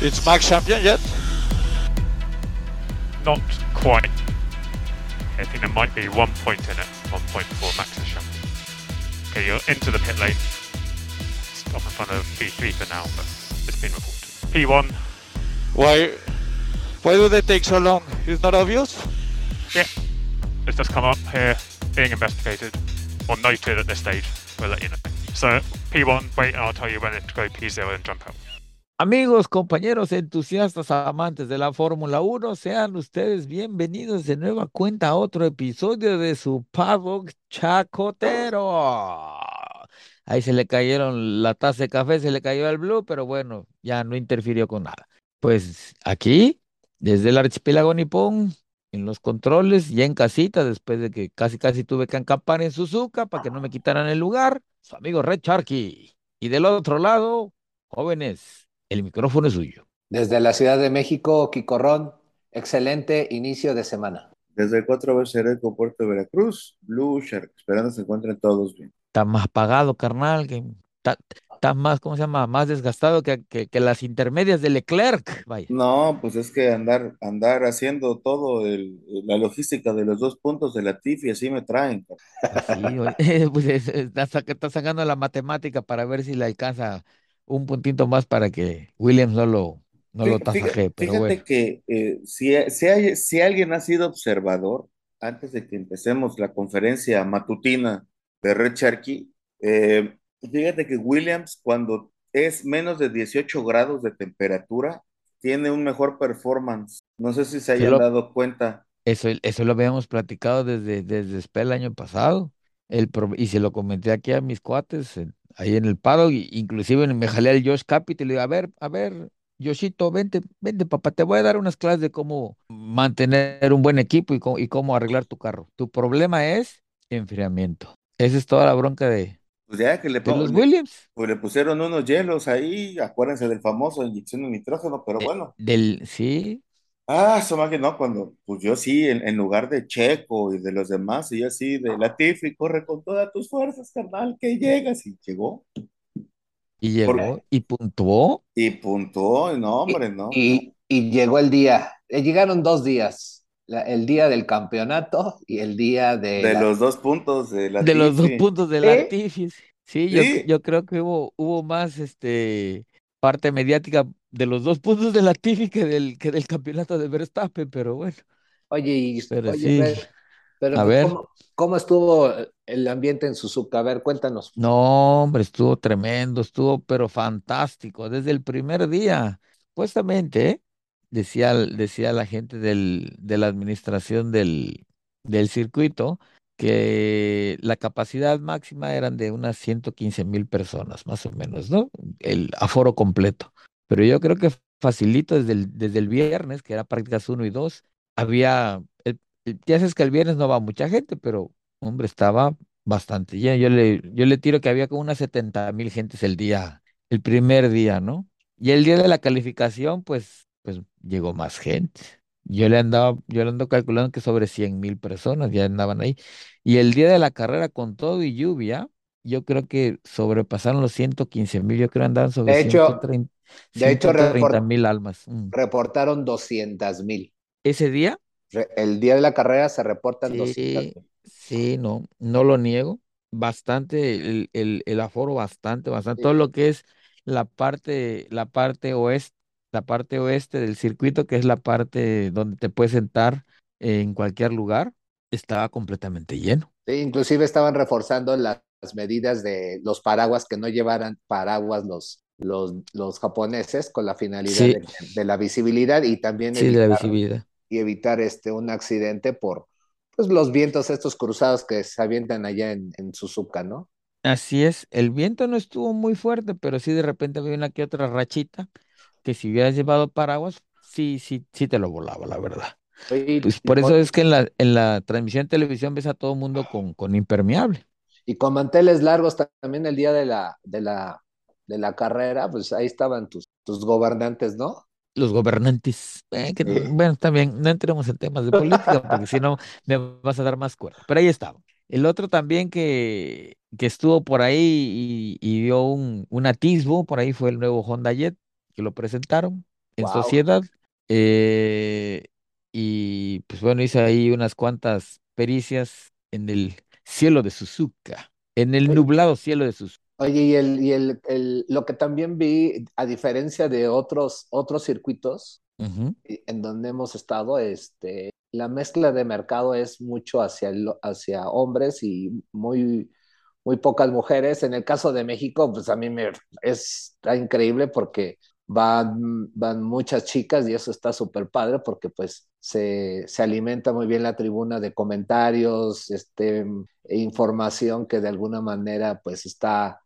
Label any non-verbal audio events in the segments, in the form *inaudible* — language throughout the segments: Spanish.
It's Max champion yet? Not quite. I think there might be one point in it, one point for Max champion. Okay, you're into the pit lane. Stop in front of P3 for now, but it's been reported. P1, Why? Why do they take so long? It's not obvious. yeah, it's just come up here, being investigated, or noted at this stage. We'll let you know. So P1, wait, and I'll tell you when it to go P0 and jump out. Amigos, compañeros, entusiastas, amantes de la Fórmula 1, sean ustedes bienvenidos de nueva cuenta a otro episodio de su Paddock Chacotero. Ahí se le cayeron la taza de café, se le cayó al blue, pero bueno, ya no interfirió con nada. Pues aquí, desde el archipiélago nipón, en los controles, ya en casita, después de que casi casi tuve que acampar en Suzuka para que no me quitaran el lugar, su amigo Red Sharky. Y del otro lado, jóvenes, el micrófono es suyo. Desde la Ciudad de México, Quicorrón, excelente inicio de semana. Desde el 4 BCR con Puerto de Veracruz, Blue Shark, esperando se encuentren todos bien. Está más pagado, carnal, que está, está más, ¿cómo se llama? Más desgastado que, que, que las intermedias de Leclerc. Vaya. No, pues es que andar, andar haciendo todo el, la logística de los dos puntos de la TIF y así me traen. Oye, *laughs* pues es- está, saca- está sacando la matemática para ver si le alcanza un puntito más para que Williams no lo, no lo Fí- fíjate, tasajee, pero fíjate bueno. que eh, si, si, hay- si alguien ha sido observador, antes de que empecemos la conferencia matutina de Red Sharky, eh, fíjate que Williams cuando es menos de 18 grados de temperatura, tiene un mejor performance. No sé si se hayan lo, dado cuenta. eso, eso lo habíamos platicado desde, desde el año pasado. El, pro- y se lo comenté aquí a mis cuates, en- ahí en el paddock, y inclusive me jalé al Josh Capit y le digo, a ver, a ver, Yoshito, vente, vente, papá, te voy a dar unas clases de cómo mantener un buen equipo y cómo, y cómo arreglar tu carro. Tu problema es enfriamiento. Esa es toda la bronca de, Pues ya que le, de pon- los Williams. pues le pusieron unos hielos ahí, acuérdense del famoso inyección de nitrógeno, pero Eh, bueno. del, sí, Ah, eso más que no, cuando, pues yo sí, en, en lugar de Checo y de los demás, y yo sí, de Latifi, corre con todas tus fuerzas, carnal, que llegas, y llegó, y por- llegó y puntuó. y puntuó, no, hombre, no, no. y- y llegó el día, eh, llegaron dos días, la- el día del campeonato y el día de De la... los dos puntos de De los dos Latifi, puntos de ¿Sí? Latifi. Sí, yo, sí, yo creo que hubo, hubo más este parte mediática de los dos puntos de Latifi que del, que del campeonato de Verstappen, pero bueno, Oye, y, pero oye, sí, pero a pues, ver. ¿cómo, cómo estuvo el ambiente en Suzuka? A ver, cuéntanos. No, hombre, estuvo tremendo, estuvo pero fantástico desde el primer día. Supuestamente, ¿eh? decía, decía la gente del, de la administración del, del circuito que la capacidad máxima eran de unas 115 mil personas, más o menos, ¿no? El aforo completo. Pero yo creo que facilito desde el, desde el viernes, que era prácticas 1 y 2, había, el- el- ya sabes que el viernes no va mucha gente, pero hombre, estaba bastante lleno. Yo le, yo le tiro que había como unas 70 mil gentes el día, el primer día, ¿no? Y el día de la calificación, pues, pues llegó más gente. Yo le andaba, yo le ando calculando que sobre 100 mil personas ya andaban ahí. Y el día de la carrera con todo y lluvia, yo creo que sobrepasaron los 115 mil, yo creo andaban sobre De hecho, 130 de hecho 130 report- mil almas. Mm. reportaron 200 mil. Ese día, El día de la carrera se reportan 200 sí, mil. sí, no, no lo niego. Bastante, el, el, el aforo bastante, bastante. Todo lo que es la parte, la parte oeste, la parte oeste del circuito, que es la parte donde te puedes sentar en cualquier lugar, estaba completamente lleno. Sí, inclusive estaban reforzando las medidas de los paraguas, que no llevaran paraguas los, los, los japoneses con la finalidad Sí, de, de la visibilidad y también sí, de la evitar, visibilidad. y evitar este, un accidente por pues, los vientos estos cruzados que se avientan allá en, en Suzuka, ¿no? Así es, el viento no estuvo muy fuerte, pero sí de repente había una que otra rachita que si hubieras llevado paraguas, sí, sí, sí te lo volaba, la verdad. Y, Pues por eso con, es que en la, en la transmisión de televisión ves a todo el mundo con, con impermeable. y con manteles largos también el día de la, de la, de la carrera, pues ahí estaban tus, tus gobernantes, ¿no? Los gobernantes, eh, que, Sí. bueno, también no entremos en temas de política porque si no me vas a dar más cuerda. Pero ahí estaba. El otro también que, que estuvo por ahí y, y dio un, un atisbo, por ahí fue el nuevo Honda Jet, que lo presentaron. en Wow. sociedad. eh, y pues bueno, hice ahí unas cuantas pericias en el cielo de Suzuka, en el nublado cielo de Suzuka. Oye, y, el, y el, el- lo que también vi, a diferencia de otros, otros circuitos y- en donde hemos estado, este, la mezcla de mercado es mucho hacia, el- hacia hombres y muy, muy pocas mujeres. En el caso de México, pues a mí me es, está increíble porque van, van muchas chicas y eso está súper padre porque pues se, se alimenta muy bien la tribuna de comentarios, este, e información que de alguna manera pues está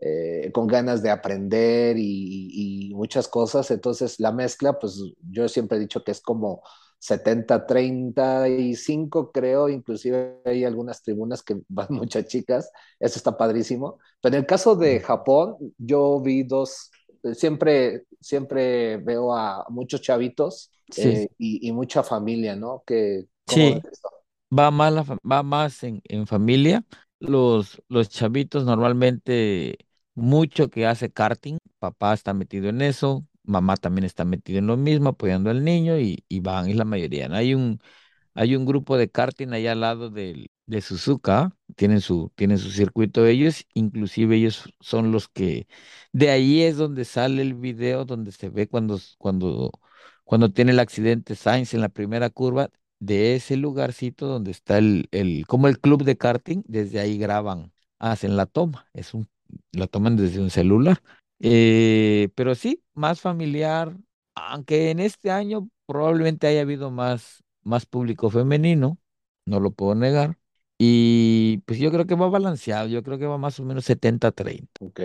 eh, con ganas de aprender y, y muchas cosas. Entonces la mezcla, pues yo siempre he dicho que es como 70-35, creo, inclusive hay algunas tribunas que *laughs* van muchas chicas, eso está padrísimo. Pero en el caso de Japón, yo vi dos, siempre, siempre veo a muchos chavitos Sí, eh, y, y mucha familia, ¿no? Que, ¿cómo sí, va más, la va más en, en familia. Los, los chavitos normalmente, mucho que hace karting, papá está metido en eso, mamá también está metido en lo mismo, apoyando al niño y, y van, es la mayoría. ¿no? Hay un, Hay un grupo de karting allá al lado del, de Suzuka, tienen su, tienen su circuito ellos, inclusive ellos son los que, de ahí es donde sale el video donde se ve cuando, cuando, cuando tiene el accidente Sainz en la primera curva, de ese lugarcito donde está el, el, como el club de karting, desde ahí graban, hacen la toma, es un, la toman desde un celular. Eh, pero sí, más familiar, aunque en este año probablemente haya habido más, más público femenino, no lo puedo negar. Y pues yo creo que va balanceado, yo creo que va más o menos 70-30. Ok.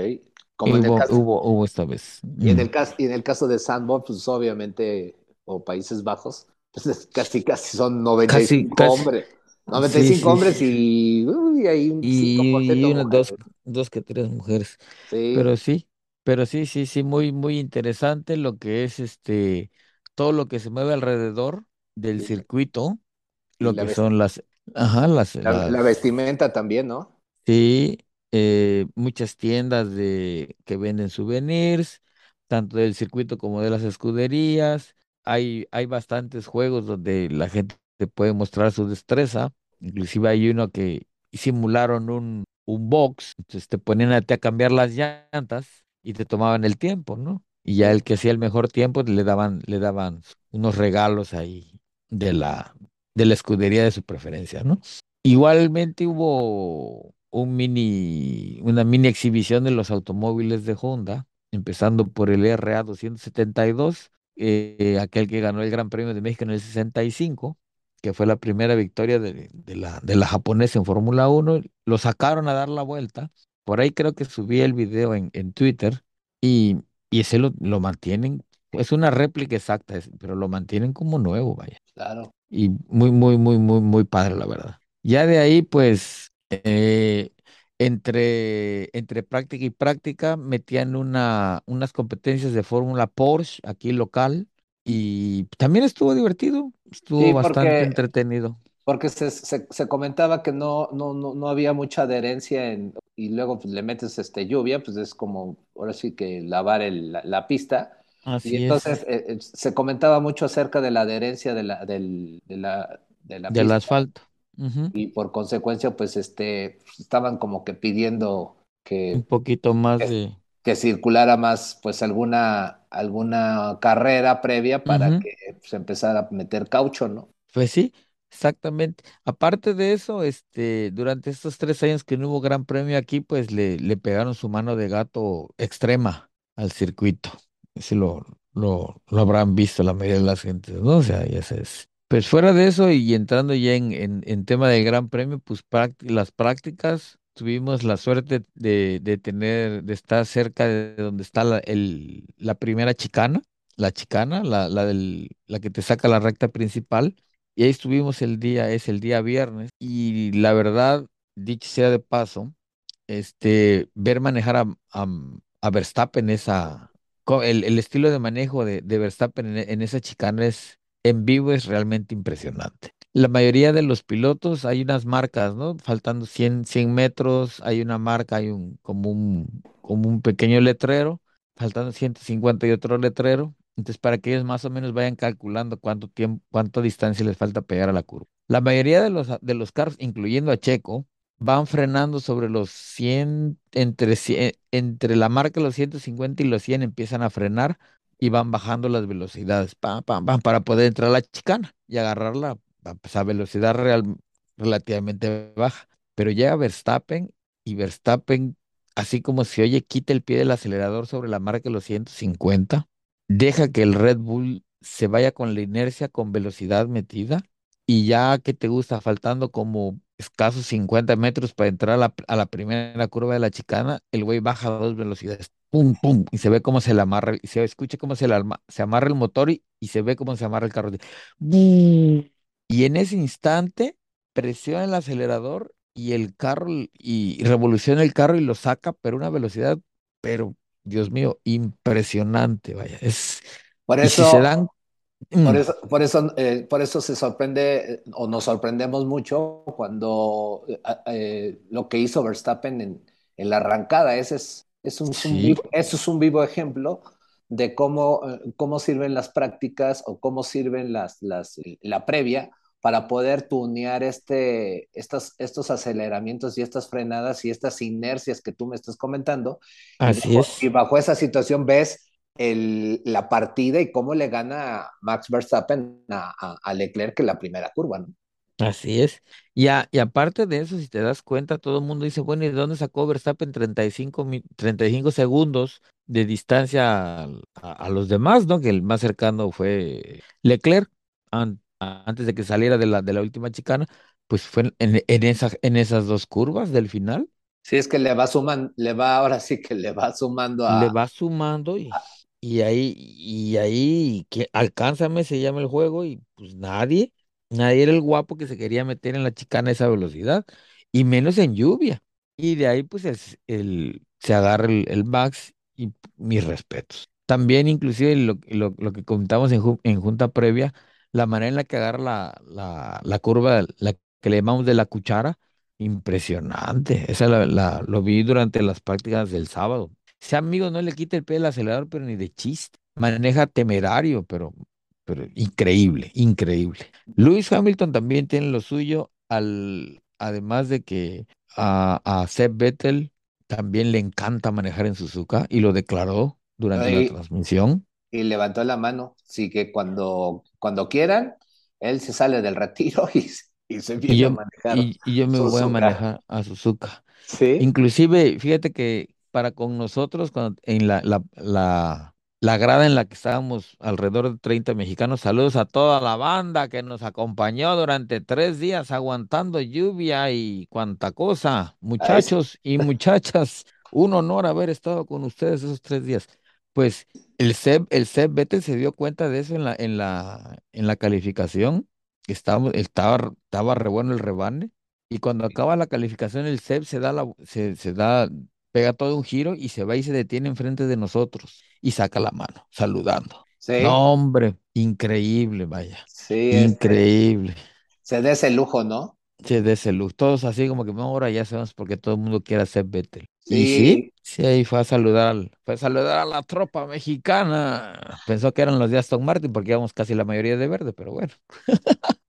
Como en el hubo, caso, hubo, hubo esta vez. y en el caso, y en el caso de Sandbox, pues obviamente, o Países Bajos, *laughs* pues es casi, casi son Casi, 95 casi. hombres. Sí, 95 sí, hombres y uy, hay un Y, 5% y unas dos, dos que tres mujeres. Sí, Pero sí, pero sí, sí, sí, muy, muy interesante lo que es este, todo lo que se mueve alrededor del circuito, lo que son las, ajá, las, la, la las, vestimenta también, ¿no? sí, eh, muchas tiendas de, que venden souvenirs, tanto del circuito como de las escuderías. Hay, hay bastantes juegos donde la gente te puede mostrar su destreza. Inclusive hay uno que simularon un, un box, entonces te ponían a ti a cambiar las llantas y te tomaban el tiempo, ¿no? Y ya el que hacía el mejor tiempo le daban, le daban unos regalos ahí de la, de la escudería de su preferencia, ¿no? Igualmente hubo un mini, una mini exhibición de los automóviles de Honda, empezando por el RA 272, eh, aquel que ganó el Gran Premio de México en el 65, que fue la primera victoria de, la, japonesa en Fórmula 1. Lo sacaron a dar la vuelta. Por ahí creo que subí el video en, Twitter y, ese lo mantienen. Es una réplica exacta, pero lo mantienen como nuevo, vaya. Claro. Y muy, muy, muy, muy, muy padre, la verdad. Ya de ahí, pues, eh, entre, entre práctica y práctica, metían una, unas competencias de Fórmula Porsche aquí local y también estuvo divertido, estuvo Sí, bastante porque, entretenido. porque se, se, se comentaba que no, no, no, no había mucha adherencia en, y luego pues, le metes este, lluvia, pues es como ahora sí que lavar el- la, la pista. Y Así entonces eh, eh, se comentaba mucho acerca de la adherencia de la, del, de la, de la del asfalto. Y por consecuencia pues este, estaban como que pidiendo Un que, poquito más que, de... que circulara más pues alguna, alguna carrera previa para que se empezara a meter caucho, ¿no? Pues sí, exactamente. Aparte de eso, este, durante estos tres años que no hubo gran premio aquí, pues le, le pegaron su mano de gato extrema al circuito. Ese lo, lo, lo habrán visto la mayoría de las gentes, ¿no? O sea, ya sabes. Pues fuera de eso y entrando ya en, en, en tema del gran premio, pues las prácticas, tuvimos la suerte de, de tener, de estar cerca de donde está la, el, la primera chicana, la chicana, la, la del, la que te saca la recta principal. Y ahí estuvimos el día, es el día viernes. Y la verdad, dicho sea de paso, este, ver manejar a, a, a Verstappen esa, el, el estilo de manejo de, de Verstappen en, en esa chicana es, en vivo es realmente impresionante. La mayoría de los pilotos hay unas marcas, ¿no? Faltando 100, 100 metros, hay una marca, hay un, como un, como un pequeño letrero, faltando 150 y otro letrero. Entonces, para que ellos más o menos vayan calculando cuánto tiempo, cuánta distancia les falta pegar a la curva. La mayoría de los, de los carros, incluyendo a Checo, van frenando sobre los 100, entre, entre la marca de los 150 y los 100 empiezan a frenar y van bajando las velocidades pam, pam, pam, para poder entrar a la chicana y agarrarla pues, a velocidad real, relativamente baja. Pero llega Verstappen y Verstappen, así como se oye, quita el pie del acelerador sobre la marca de los 150 deja que el Red Bull se vaya con la inercia, con velocidad metida, y ya que te gusta, faltando como escasos 50 metros para entrar a la, primera curva de la chicana, el güey baja a dos velocidades, pum, pum, y se ve cómo se le amarra, y se escucha cómo se, le se amarra el motor y, se ve cómo se amarra el carro. Y en ese instante presiona el acelerador y el carro, y revoluciona el carro y lo saca, pero una velocidad, pero Dios mío, impresionante, vaya. Es, por eso, se dan... Por mm. eso, por eso, eh, por eso se sorprende eh, o nos sorprendemos mucho cuando eh, lo que hizo Verstappen en, en la arrancada. Ese es, es un, vivo, eso es un vivo ejemplo de cómo, cómo sirven las prácticas o cómo sirven las, las, la previa para poder tunear este, estos, estos aceleramientos y estas frenadas y estas inercias que tú me estás comentando. Así y es. Y bajo esa situación ves el, la partida y cómo le gana Max Verstappen a, a, Leclerc en la primera curva, ¿no? Así es. Y, y aparte de eso, si te das cuenta, todo el mundo dice, bueno, ¿y de dónde sacó Verstappen 35, 35 segundos de distancia a, a, los demás, ¿no? Que el más cercano fue Leclerc antes de que saliera de la, de la última chicana, pues fue en, en, esa, en esas dos curvas del final. Sí, es que le va sumando, le va, ahora sí que le va sumando a... Le va sumando y, y ahí, y ahí, que alcánzame se llama el juego y pues nadie, nadie era el guapo que se quería meter en la chicana a esa velocidad, y menos en lluvia. Y de ahí pues el, el se agarra el, Max y mis respetos. También inclusive lo, lo, lo que comentamos en, en junta previa, la manera en la que agarra la, la, la curva, la que le llamamos de la cuchara, impresionante. Esa la, lo vi durante las prácticas del sábado. Ese amigo no le quita el pie del acelerador, pero ni de chiste. Maneja temerario, pero, pero increíble, increíble. Lewis Hamilton también tiene lo suyo, al, además de que a, a Seb Vettel también le encanta manejar en Suzuka y lo declaró durante la transmisión y levantó la mano. Así que cuando, cuando quieran, él se sale del retiro *laughs* y, y se viene a manejar. Y, yo me voy a manejar a Suzuka. Sí. Inclusive, fíjate que para con nosotros, cuando, en la, la, la, la grada en la que estábamos, alrededor de 30 mexicanos, saludos a toda la banda que nos acompañó durante tres días aguantando lluvia y cuanta cosa. Muchachos y muchachas, un honor haber estado con ustedes esos tres días. Pues el Seb, el Seb Vettel se dio cuenta de eso en la, en la, en la calificación. Estaba, estaba, estaba re bueno el rebane. Y cuando acaba la calificación, el Seb se da la, se, se da, pega todo un giro y se va y se detiene enfrente de nosotros y saca la mano, saludando. Sí. No, hombre, increíble, vaya. Sí, este, increíble. se da ese lujo, ¿no? Se da ese lujo. Todos así como que ahora ya sabemos porque todo el mundo quiere ser Vettel. Y sí, sí, ahí fue a saludar, fue a saludar a la tropa mexicana. Pensó que eran los de Aston Martin porque íbamos casi la mayoría de verde, pero bueno. *laughs*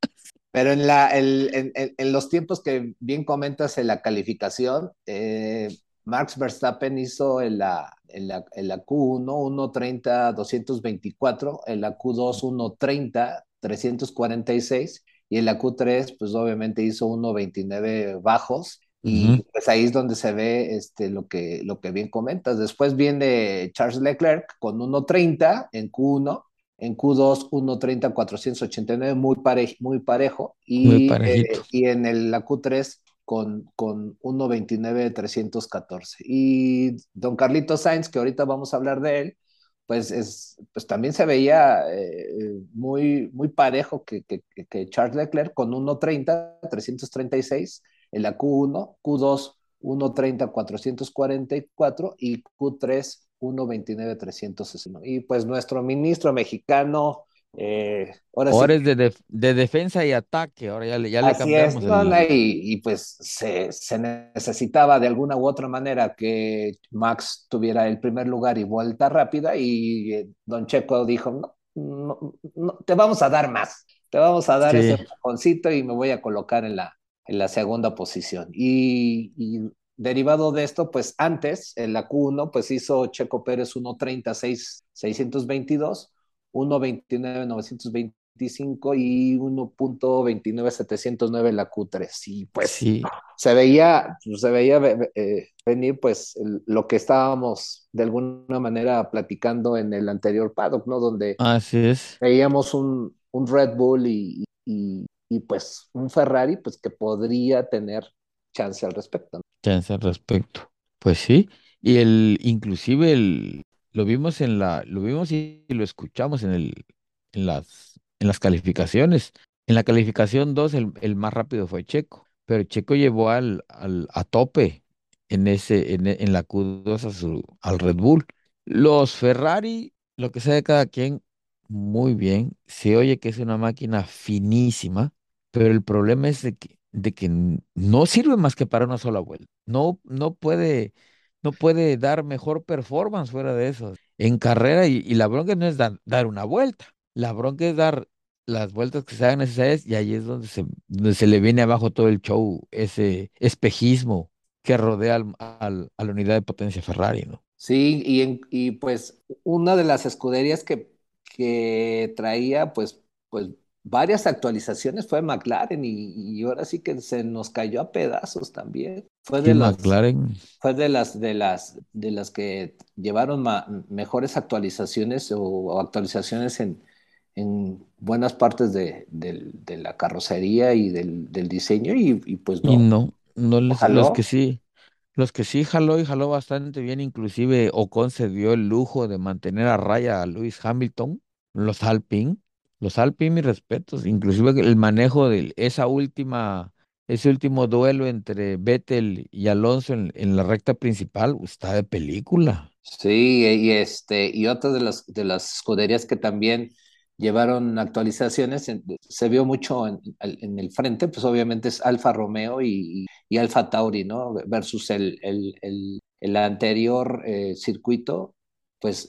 Pero en, la, en, en, los tiempos que bien comentas en la calificación, eh, Max Verstappen hizo en la, en la, en la Q1 1.30 224, en la Q2 1.30 346 y en la Q3 pues obviamente hizo 1.29 bajos y pues ahí es donde se ve este, lo, que, lo que bien comentas. Después viene Charles Leclerc con 1.30 en Q1, en Q2 1.30 489, muy, pare, muy parejo. Y, eh, y en el, la Q3 con, con 1.29 314. Y don Carlito Sainz, que ahorita vamos a hablar de él, pues, es, pues también se veía eh, muy, muy parejo que, que, que Charles Leclerc con 1.30 336 en la Q1, Q2 1.30 444 y Q3 1.29 361. Y pues nuestro ministro mexicano, Eh, ahora, ahora sí, es de, def- de defensa y ataque, ahora ya le, ya le así es, cambiamos no, no, el... y, y pues se, se necesitaba de alguna u otra manera que Max tuviera el primer lugar y vuelta rápida y eh, Don Checo dijo, no, no, no, te vamos a dar más, te vamos a dar ese Sí, empujoncito y me voy a colocar en la, en la segunda posición. Y, y derivado de esto, pues antes, en la Q1, pues hizo Checo Pérez 1.36, 622, 1.29.925 y 1.29.709 en la Q3. Y pues sí, se veía, se veía eh, venir pues el, lo que estábamos de alguna manera platicando en el anterior paddock, ¿no? Donde así es. veíamos un, un Red Bull y, y, y, pues un Ferrari pues que podría tener chance al respecto. ¿no? Chance al respecto. Pues sí, y el, inclusive el, lo vimos en la, lo vimos y lo escuchamos en el, en las, en las calificaciones. En la calificación 2 el, el más rápido fue Checo, pero Checo llevó al, al, a tope en ese, en, en la Q2 a su, al Red Bull. Los Ferrari, lo que sea de cada quien, muy bien. Se oye que es una máquina finísima, pero el problema es de que, de que no sirve más que para una sola vuelta. No, no puede, no puede dar mejor performance fuera de eso. En carrera, y, la bronca no es dar, una vuelta, la bronca es dar las vueltas que sean necesarias, y ahí es donde se, donde se le viene abajo todo el show, ese espejismo que rodea al- al- a la unidad de potencia Ferrari, ¿no? Sí, y, en, y pues una de las escuderías que, que traía pues, pues varias actualizaciones fue McLaren y, y ahora sí que se nos cayó a pedazos también. Fue de las, McLaren, fue de las, de las, de las que llevaron ma- mejores actualizaciones o, o actualizaciones en, en buenas partes de, del- de la carrocería y del, del diseño y, y pues y no, no, no les, los que sí. Los que sí jaló y jaló bastante bien, inclusive Ocon se dio el lujo de mantener a raya a Lewis Hamilton, los Alpine, los Alpine, mis respetos, inclusive el manejo de esa última, ese último duelo entre Vettel y Alonso en, en la recta principal, está de película. Sí, y este, y otra de las de las escuderías que también llevaron actualizaciones, se vio mucho en, en el frente, pues obviamente es Alfa Romeo y, y Alfa Tauri, ¿no? Versus el, el, el, el anterior eh, circuito, pues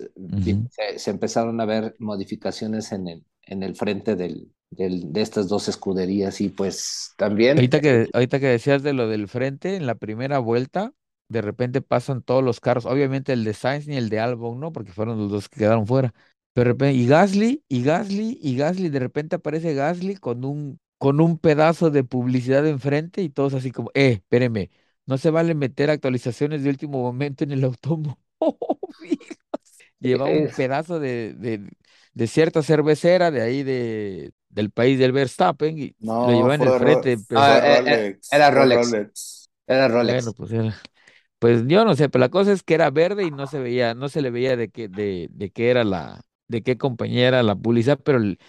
se, se empezaron a ver modificaciones en el, en el frente del, del- de estas dos escuderías y pues también, Ahorita que, ahorita que decías de lo del frente, en la primera vuelta, de repente pasan todos los carros, obviamente el de Sainz ni el de Albon, ¿no? Porque fueron los dos que quedaron fuera. Pero de repente, y Gasly, y Gasly, y Gasly, de repente aparece Gasly con un, con un pedazo de publicidad enfrente y todos así como, eh, espéreme, no se vale meter actualizaciones de último momento en el automóvil. *laughs* Lleva un pedazo de, de, de cierta cervecera de ahí de, del país del Verstappen y lo No, llevaba en el frente, ah, eh, Rolex, era Rolex, Rolex. era bueno, Rolex. pues era, pues yo no sé, pero la cosa es que era verde y no se veía, no se le veía de qué, de, de qué era la, de qué compañía era la publicidad, pero, el-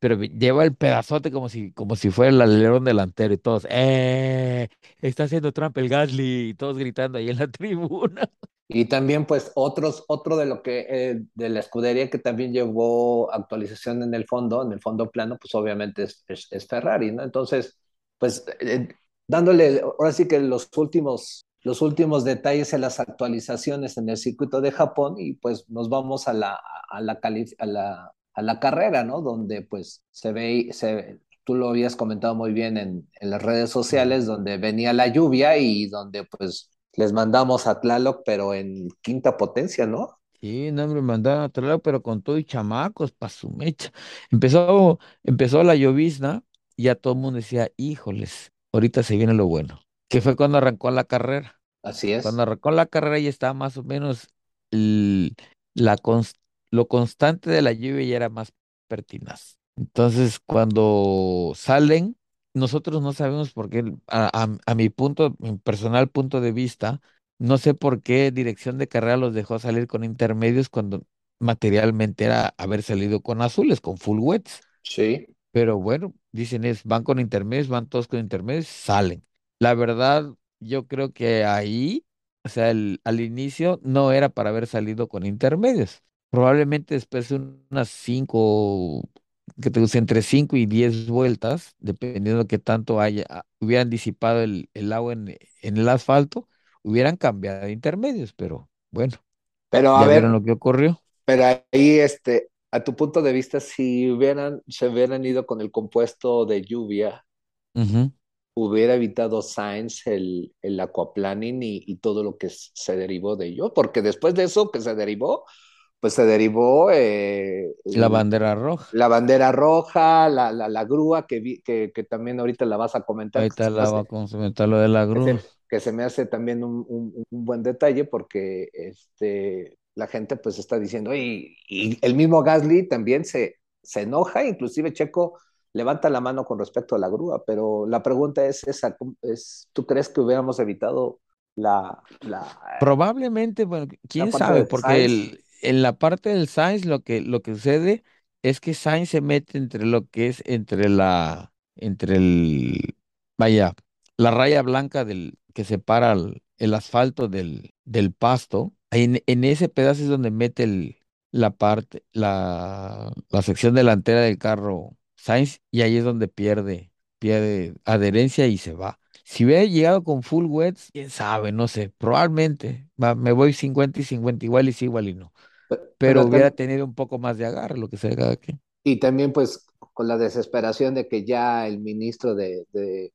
pero lleva el pedazote como si, como si fuera el alerón delantero y todos, ¡eh! Está haciendo trampa el Gasly y todos gritando ahí en la *laughs* tribuna. Y también, pues, otros, otro de lo que, eh, de la escudería que también llevó actualización en el fondo, en el fondo plano, pues obviamente es, es, Ferrari, ¿no? Entonces, pues, eh, dándole, ahora sí que los últimos, los últimos detalles en las actualizaciones en el circuito de Japón y pues nos vamos a la, a la, a la, a la carrera, ¿no? Donde pues se ve, se, tú lo habías comentado muy bien en, en las redes sociales, donde venía la lluvia y donde pues les mandamos a Tlaloc, pero en quinta potencia, ¿no? Sí, no, hombre, mandaron a traer, pero con todo y chamacos, pa' su mecha. Empezó, empezó la llovizna y ya todo el mundo decía, híjoles, ahorita se viene lo bueno. Que fue cuando arrancó la carrera. Así es. Cuando arrancó la carrera ya estaba más o menos el- la lo constante de la lluvia ya era más pertinaz. Entonces, cuando salen, nosotros no sabemos por qué, a, a- a mi punto, mi personal punto de vista, no sé por qué dirección de carrera los dejó salir con intermedios cuando materialmente era haber salido con azules, con full wets. Sí. Pero bueno, dicen es, van con intermedios, van todos con intermedios, salen. La verdad, yo creo que ahí, o sea, el- al inicio no era para haber salido con intermedios. Probablemente después de unas cinco, que te entre 5 y 10 vueltas, dependiendo de qué tanto haya, ah, hubieran disipado el, el agua en, en el asfalto, hubieran cambiado de intermedios, pero bueno, Pero a ya ver, vieron lo que ocurrió. pero ahí, este, a tu punto de vista, si hubieran, se hubieran ido con el compuesto de lluvia, hubiera evitado Sainz el, el aquaplaning y, y todo lo que se derivó de ello, porque después de eso que se derivó, pues se derivó eh, La el- bandera roja. la bandera roja, la, la, la grúa, que, vi- que, que también ahorita la vas a comentar, Ahorita la va a comentar lo de la que grúa. se, que se me hace también un, un- un buen detalle porque este, la gente pues está diciendo, y, y el mismo Gasly también se, se enoja, inclusive Checo levanta la mano con respecto a la grúa, pero la pregunta es esa, ¿cómo- es, ¿tú crees que hubiéramos evitado la, la, Probablemente, bueno, quién sabe, porque el- en la parte del Sainz lo que, lo que sucede es que Sainz se mete entre lo que es entre la, entre el, vaya, la raya blanca del, que separa el, el asfalto del, del pasto. En, en ese pedazo es donde mete el, la parte, la, la sección delantera del carro Sainz, y ahí es donde pierde, pierde adherencia y se va. Si hubiera llegado con full wets, quién sabe, no sé, probablemente. Va, me voy 50 y 50, igual y sí, igual y no. Pe- Pero Pero hubiera tam- tenido un poco más de agarre, lo que sea cada quien. y también pues con la desesperación de que ya el ministro de, de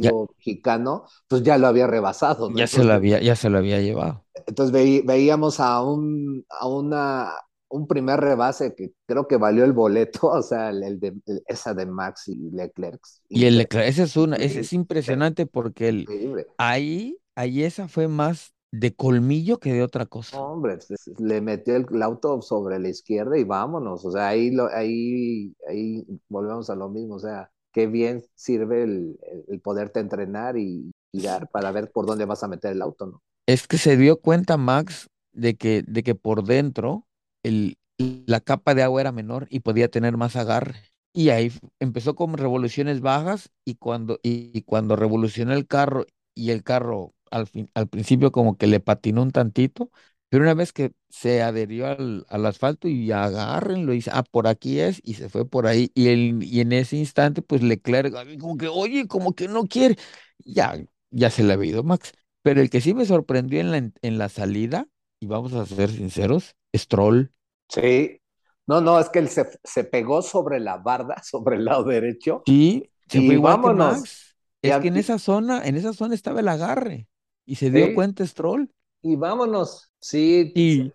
Ya, ofensivo mexicano pues ya lo había rebasado, ¿no? ya se lo había, ya se lo había llevado. entonces veí- veíamos a un, a una, un primer rebase que creo que valió el boleto, *laughs* o sea, el, el de, el- esa de Max y Leclerc, Y el Leclerc, ese es una, ese es impresionante porque el, ahí, ahí esa fue más de colmillo que de otra cosa. Hombre, le metió el, el auto sobre la izquierda y vámonos. O sea, ahí, lo, ahí, ahí volvemos a lo mismo. O sea, qué bien sirve el, el- poderte entrenar y tirar para ver por dónde vas a meter el auto, ¿no? Es que se dio cuenta Max de que, de que por dentro el, la capa de agua era menor y podía tener más agarre. Y ahí empezó con revoluciones bajas y cuando, y, y cuando revolucionó el carro y el carro al, fin, al principio como que le patinó un tantito, pero una vez que se adherió al, al asfalto y agárrenlo y dice, ah, por aquí es y se fue por ahí y, el, y en ese instante pues Leclerc como que, oye, como que no quiere, ya, ya se le había ido Max. Pero el que sí me sorprendió en la, en la salida, y vamos a ser sinceros, Stroll. Sí. No, no, es que él se, se pegó sobre la barda, *laughs* sobre el lado derecho, Sí, se fue y igual que vámonos. Max. Es que en esa zona, en esa zona estaba el agarre. Y se dio sí, cuenta Stroll. y vámonos. Sí, Y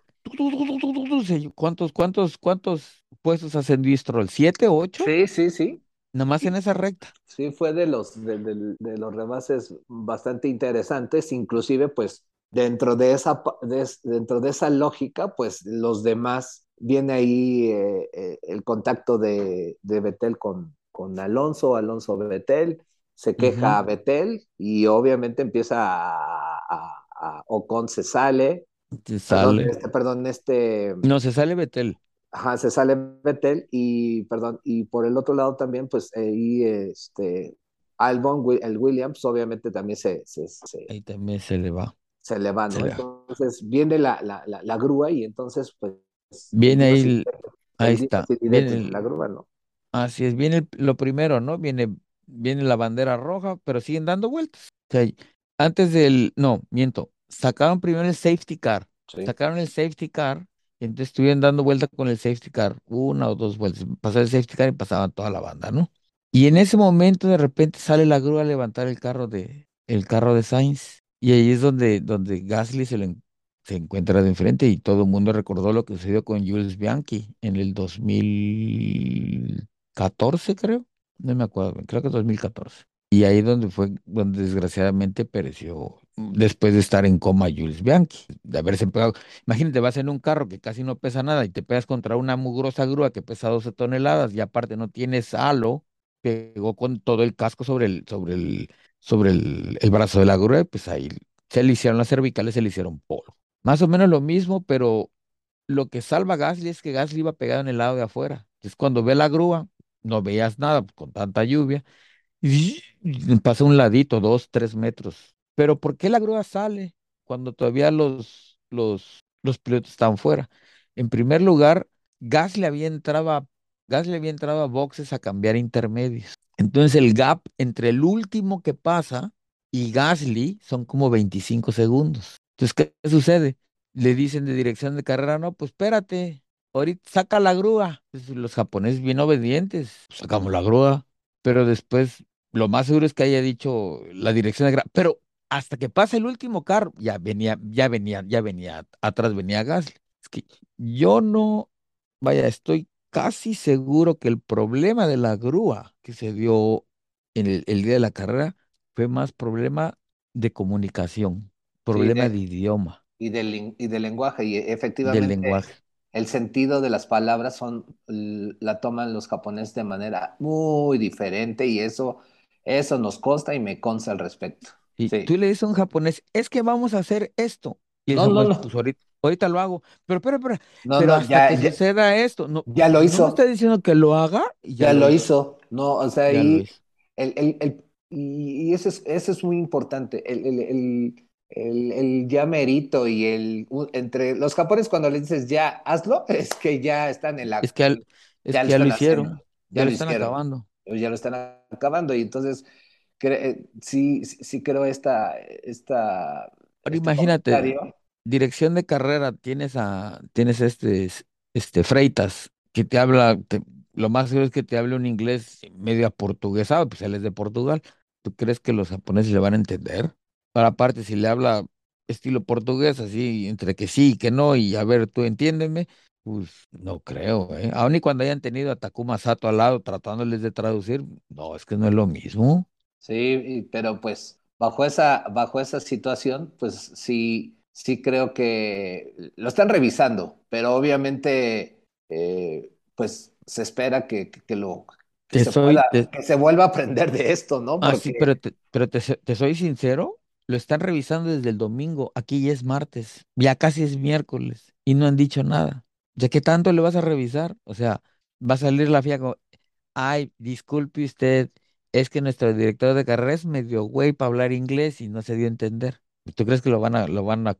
¿cuántos, cuántos, cuántos puestos ascendió Stroll? ¿Siete, ocho? sí, sí, sí. Nada más en esa recta. Sí, fue de los, de, de- de los rebases bastante interesantes, inclusive pues dentro de esa, de dentro de esa lógica, pues los demás, viene ahí eh, eh, el contacto de, de Betel con, con Alonso, Alonso Betel, se queja a. Betel y obviamente empieza a, a- a- Ocon se sale, Se perdón, sale. este, perdón, este, No, se sale Betel. Ajá, se sale Vettel y, perdón, y por el otro lado también, pues ahí, este, Albon, el Williams, obviamente también se, se, se, Ahí también se le va. se le va, Se ¿no? le va. Entonces viene la, la, la, la grúa y entonces, pues, Viene ahí, el- ahí está. Viene la grúa, ¿no? Así es, viene el- lo primero, ¿no? Viene, viene la bandera roja, pero siguen dando vueltas. O sea, antes del, no, miento, sacaron primero el safety car, Sí. sacaron el safety car, y entonces estuvieron dando vuelta con el safety car, una o dos vueltas, pasaba el safety car y pasaban toda la banda, ¿no? Y en ese momento de repente sale la grúa a levantar el carro de, el carro de Sainz, y ahí es donde, donde Gasly se lo se encuentra de enfrente y todo el mundo recordó lo que sucedió con Jules Bianchi en el 2014, creo. No me acuerdo, creo que 2014. Y ahí donde fue, donde desgraciadamente pereció mm, después de estar en coma Jules Bianchi, de haberse pegado. Imagínate, vas en un carro que casi no pesa nada y te pegas contra una mugrosa grúa que pesa 12 toneladas y aparte no tienes halo, pegó con todo el casco sobre el, sobre el, sobre el, el brazo de la grúa, y pues ahí se le hicieron las cervicales, se le hicieron polvo. Más o menos lo mismo, pero lo que salva a Gasly es que Gasly iba pegado en el lado de afuera. Entonces, cuando ve la grúa, no veías nada pues, con tanta lluvia. Y pasa un ladito, dos, tres metros. Pero ¿por qué la grúa sale cuando todavía los, los, los pilotos están fuera? En primer lugar, Gasly había entrado a Gasly había entrado a boxes a cambiar intermedios. Entonces el gap entre el último que pasa y Gasly son como 25 segundos. Entonces, ¿qué sucede? Le dicen de dirección de carrera, no, pues espérate, ahorita saca la grúa. Entonces, los japoneses bien obedientes, pues, sacamos la grúa, pero después lo más seguro es que haya dicho la dirección de pero hasta que pasa el último carro, ya venía, ya venía, ya venía, atrás venía Gasly. Es que yo no, vaya, estoy casi seguro que el problema de la grúa que se dio en el, el día de la carrera fue más problema de comunicación, Sí, problema de de, idioma, y, del, y del lenguaje. Y del efectivamente lenguaje. El sentido de las palabras son, la toman los japoneses de manera muy diferente y eso, eso nos consta y me consta al respecto. Y tú le dices a un japonés, es que vamos a hacer esto. Y No, no, japonés, no. pues ahorita, ahorita lo hago. Pero, pero, pero, No, pero no, hasta ya, que ya, suceda esto, no, ya lo no me está hizo. diciendo que lo haga y ya Ya lo lo hizo, hizo. No, o sea, ya lo ahí hizo. el, el, el- y y eso es, eso es muy importante. El, el, el, ya merito y el entre los japoneses cuando les dices ya hazlo, *laughs* es que ya están en Es la, que, al- es ya que ya lo haciendo, hicieron, ya ya lo están hicieron, acabando. ya lo están acabando. Y entonces cre- sí, sí sí creo esta, esta, Ahora este imagínate, comentario. dirección de carrera, tienes a, tienes este, este Freitas, que te habla, te- lo más seguro es que te hable un inglés medio aportuguesado, pues él es de Portugal. ¿Tú crees que los japoneses le van a entender? Para aparte, si le habla estilo portugués, así, entre que sí y que no, y a ver, tú entiéndeme, pues no creo, ¿eh? Aun y cuando hayan tenido a Takuma Sato al lado tratándoles de traducir, no, es que no es lo mismo. Sí, pero pues bajo esa, bajo esa situación, pues sí, sí creo que lo están revisando, pero obviamente eh, pues se espera que, que, que lo que se pueda, soy, te, que se vuelva a aprender de esto, ¿no? Ah, sí, pero te, pero te soy sincero, lo están revisando desde el domingo, aquí ya es martes, ya casi es miércoles y no han dicho nada. ¿Ya qué tanto le vas a revisar? O sea, va a salir la FIA como, ay, disculpe usted, es que nuestro director de carrera es medio güey para hablar inglés y no se dio a entender. ¿Tú crees que lo van a, lo van a,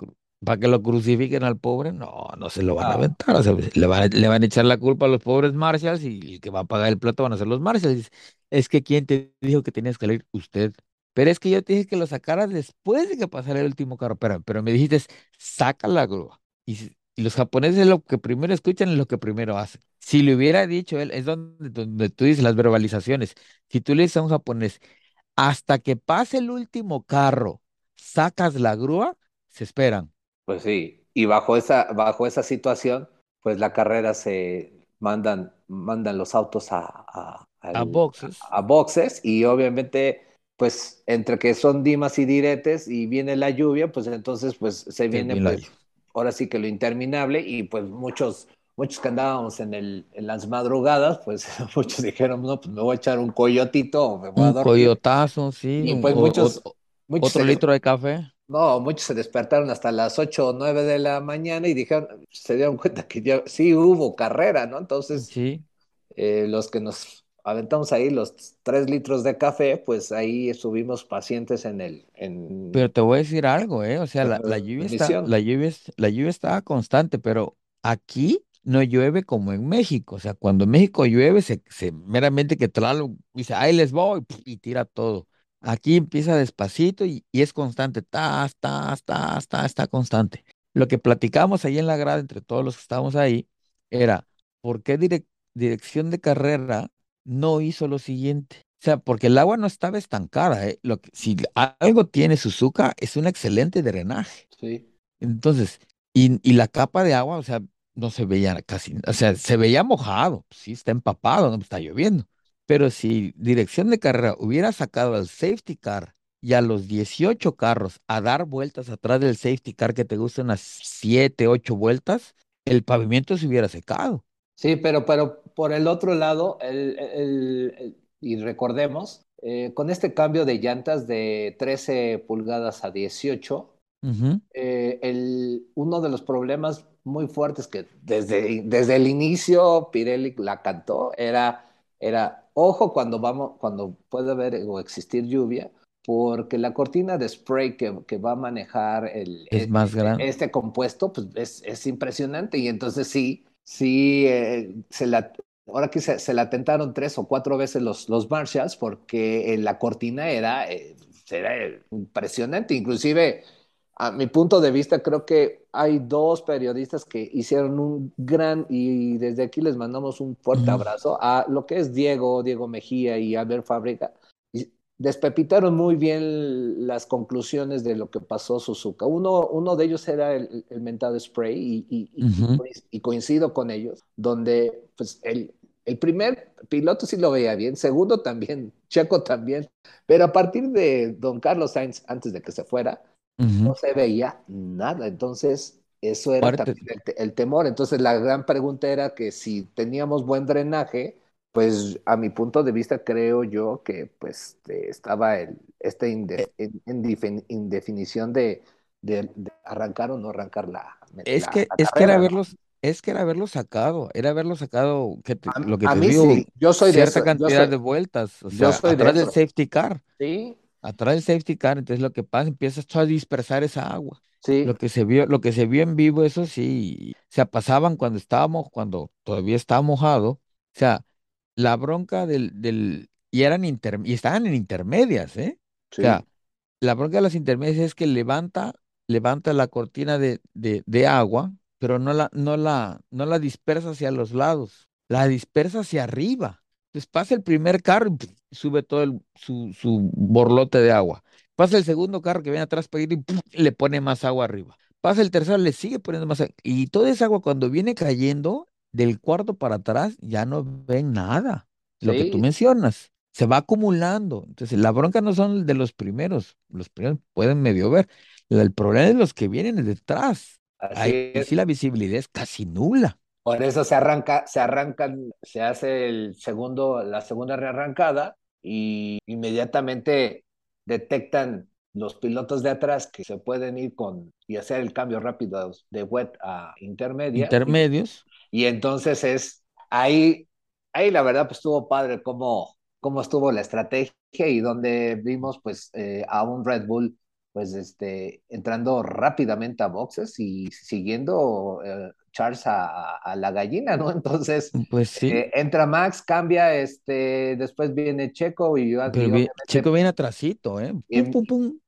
para que lo crucifiquen al pobre? No, no se lo van a aventar. O sea, le van a, le van a echar la culpa a los pobres Marshalls y el que va a pagar el plato van a ser los Marshalls. Es que ¿quién te dijo que tenías que salir? Usted. Pero es que yo te dije que lo sacaras después de que pasara el último carro. Pero, pero me dijiste, saca la grúa. Y, los japoneses es lo que primero escuchan y lo que primero hacen. Si le hubiera dicho él, es donde, donde tú dices las verbalizaciones. Si tú le dices a un japonés, hasta que pase el último carro, sacas la grúa, se esperan pues sí, y bajo esa, bajo esa situación, pues la carrera se mandan, mandan los autos a, a, boxes. a boxes y obviamente pues entre que son dimas y diretes y viene la lluvia, pues entonces pues se viene pues ahora sí que lo interminable y pues muchos muchos que andábamos en el en las madrugadas, pues *laughs* muchos dijeron, "No, pues me voy a echar un coyotito o me voy a Un dormir." coyotazo, sí, Y un- pues o- muchos o- muchos otro se litro de café. no, muchos se despertaron hasta las 8 o 9 de la mañana y dijeron, se dieron cuenta que ya sí hubo carrera, ¿no? Entonces, Sí, eh, los que nos aventamos ahí los tres litros de café, pues ahí estuvimos pacientes en el, en pero te voy a decir algo, ¿eh? O sea, la la, lluvia está, la lluvia, la lluvia está constante, pero aquí no llueve como en México. O sea, cuando en México llueve, se, se meramente que Tlaloc dice, ahí les voy, y tira todo. Aquí empieza despacito y, y es constante, tas, tas, tas, tas, está constante. Lo que platicamos ahí en la grada entre todos los que estábamos ahí era, ¿por qué direc- dirección de carrera no hizo lo siguiente? O sea, porque el agua no estaba estancada, ¿eh? Lo que, si algo tiene Suzuka, es un excelente drenaje. Sí. Entonces, y, y la capa de agua, o sea, no se veía casi, o sea, se veía mojado, sí, está empapado, no está lloviendo. Pero si dirección de carrera hubiera sacado al safety car y a los 18 carros a dar vueltas atrás del safety car que te gustan unas 7, 8 vueltas, el pavimento se hubiera secado. Sí, pero, pero por el otro lado, el, el- el- y recordemos, eh, con este cambio de llantas de 13 pulgadas a 18, Ujú. eh, el, uno de los problemas muy fuertes que desde, desde el inicio Pirelli la cantó era, era ojo cuando vamos, cuando puede haber o existir lluvia, porque la cortina de spray que, que va a manejar el, Es e- más grande. este compuesto, pues es, es impresionante y entonces sí, sí, eh, se la, ahora que se, se la tentaron tres o cuatro veces los, los Marshalls porque la cortina era, eh, era impresionante, inclusive a mi punto de vista, creo que hay dos periodistas que hicieron un gran, y desde aquí les mandamos un fuerte abrazo a lo que es Diego, Diego Mejía y Albert Fábrica. Despepitaron muy bien las conclusiones de lo que pasó Suzuka. Uno, uno de ellos era el, el mentado spray y, y, y, coincido con ellos, donde pues el, el primer piloto sí lo veía bien, segundo también, *laughs* Checo también, pero a partir de don Carlos Sainz, antes de que se fuera, no se veía nada. Entonces, eso era también el, temor. Entonces, la gran pregunta era que si teníamos buen drenaje, pues a mi punto de vista creo yo que pues estaba el, este indefinición de, de, arrancar o no arrancar la. Es que, es que era verlos, es que era haberlo sacado, era haberlo sacado, que lo que te digo, yo soy cierta de cantidad de vueltas, o sea, atrás del safety car. Sí, atrás del safety car, entonces lo que pasa, empiezas a dispersar esa agua. Sí. Lo que se vio, lo que se vio en vivo, eso sí, se pasaban cuando estábamos, cuando todavía estaba mojado. O sea, la bronca del, del, y eran inter, y estaban en intermedias, ¿eh? O sea, la bronca de las intermedias es que levanta, levanta la cortina de, de, de agua, pero no la, no la, no la dispersa hacia los lados, la dispersa hacia arriba. Entonces pasa el primer carro y sube todo el, su, su, borlote de agua. Pasa el segundo carro que viene atrás y le pone más agua arriba. Pasa el tercero, le sigue poniendo más agua. Y toda esa agua cuando viene cayendo del cuarto para atrás ya no ven nada. Lo que tú mencionas. Se va acumulando. Entonces, la bronca no son de los primeros. Los primeros pueden medio ver. El problema es los que vienen detrás. Ahí sí la visibilidad es casi nula. Por eso se arranca, se arrancan, se hace el segundo, la segunda rearrancada y inmediatamente detectan los pilotos de atrás que se pueden ir con y hacer el cambio rápido de wet a intermedia. Intermedios. Y, entonces es ahí, ahí la verdad pues estuvo padre cómo, cómo estuvo la estrategia y donde vimos pues eh, a un Red Bull pues este entrando rápidamente a boxes y siguiendo eh, Charles a, a, la gallina, ¿no? *laughs* Entonces, pues sí. Eh, entra Max, cambia, este, después viene Checo y, y Checo viene atrasito, ¿eh? Y, pum, pum, pum.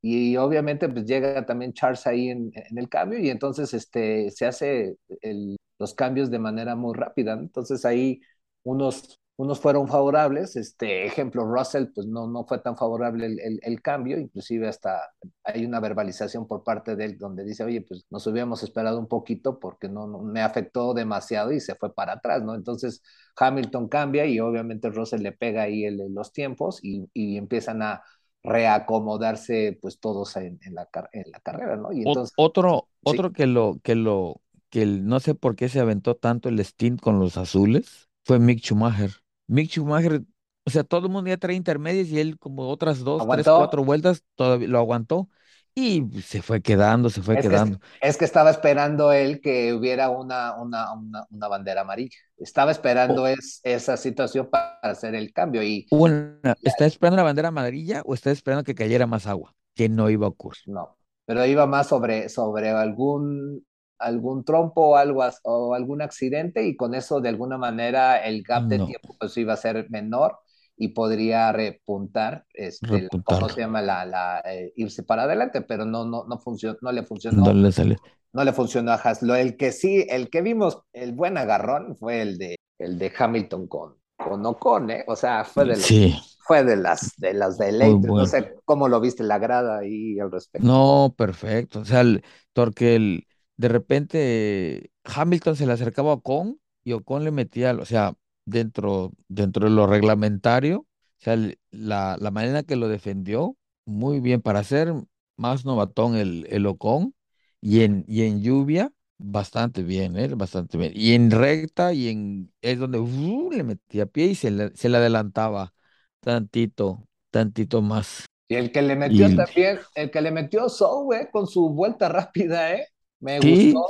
y, obviamente pues llega también Charles ahí en, en, el cambio y entonces este, se hace el, los cambios de manera muy rápida. Entonces ahí unos unos fueron favorables, este ejemplo, Russell, pues no, no fue tan favorable el, el, el, cambio, inclusive hasta hay una verbalización por parte de él donde dice, oye, pues nos hubiéramos esperado un poquito porque no, no me afectó demasiado y se fue para atrás, ¿no? Entonces Hamilton cambia y obviamente Russell le pega ahí el, los tiempos y, y, empiezan a reacomodarse pues todos en, en, la, en la carrera, ¿no? Y entonces, otro, sí. otro que lo, que lo, que el, no sé por qué se aventó tanto el stint con los azules fue Mick Schumacher. Mick Schumacher, o sea, todo el mundo ya trae intermedias y él como otras dos, ¿Aguantó? tres, cuatro vueltas, todavía lo aguantó y se fue quedando, se fue es quedando. Que, es que estaba esperando él que hubiera una, una, una, una bandera amarilla. Estaba esperando oh. es, esa situación para hacer el cambio. Y, una, ¿Está esperando la bandera amarilla o está esperando que cayera más agua? Que no iba a ocurrir. No, pero iba más sobre, sobre algún algún trompo o algo o algún accidente y con eso de alguna manera el gap de no. tiempo pues iba a ser menor y podría repuntar, este, Repuntar. ¿cómo se llama? La, la eh, irse para adelante, pero no, no, no, funcionó, no le funcionó. No le salió. No le funcionó a Haslo. El que sí, el que vimos, el buen agarrón fue el de, el de Hamilton con, con Ocon, ¿eh? O sea, fue de, sí. fue de las de las de. Bueno. No sé cómo lo viste la grada ahí al respecto. No, perfecto. O sea, el, porque el, de repente Hamilton se le acercaba a Ocon y Ocon le metía, o sea, dentro, dentro de lo reglamentario, o sea, la, la manera que lo defendió, muy bien, para ser más novatón el, el Ocon, y en, y en lluvia, bastante bien, ¿eh? bastante bien. Y en recta, y en, es donde uh, le metía pie y se le, se le adelantaba tantito, tantito más. Y el que le metió y... también, el que le metió Zoe, ¿eh? con su vuelta *laughs* rápida, ¿eh? Me sí, gustó.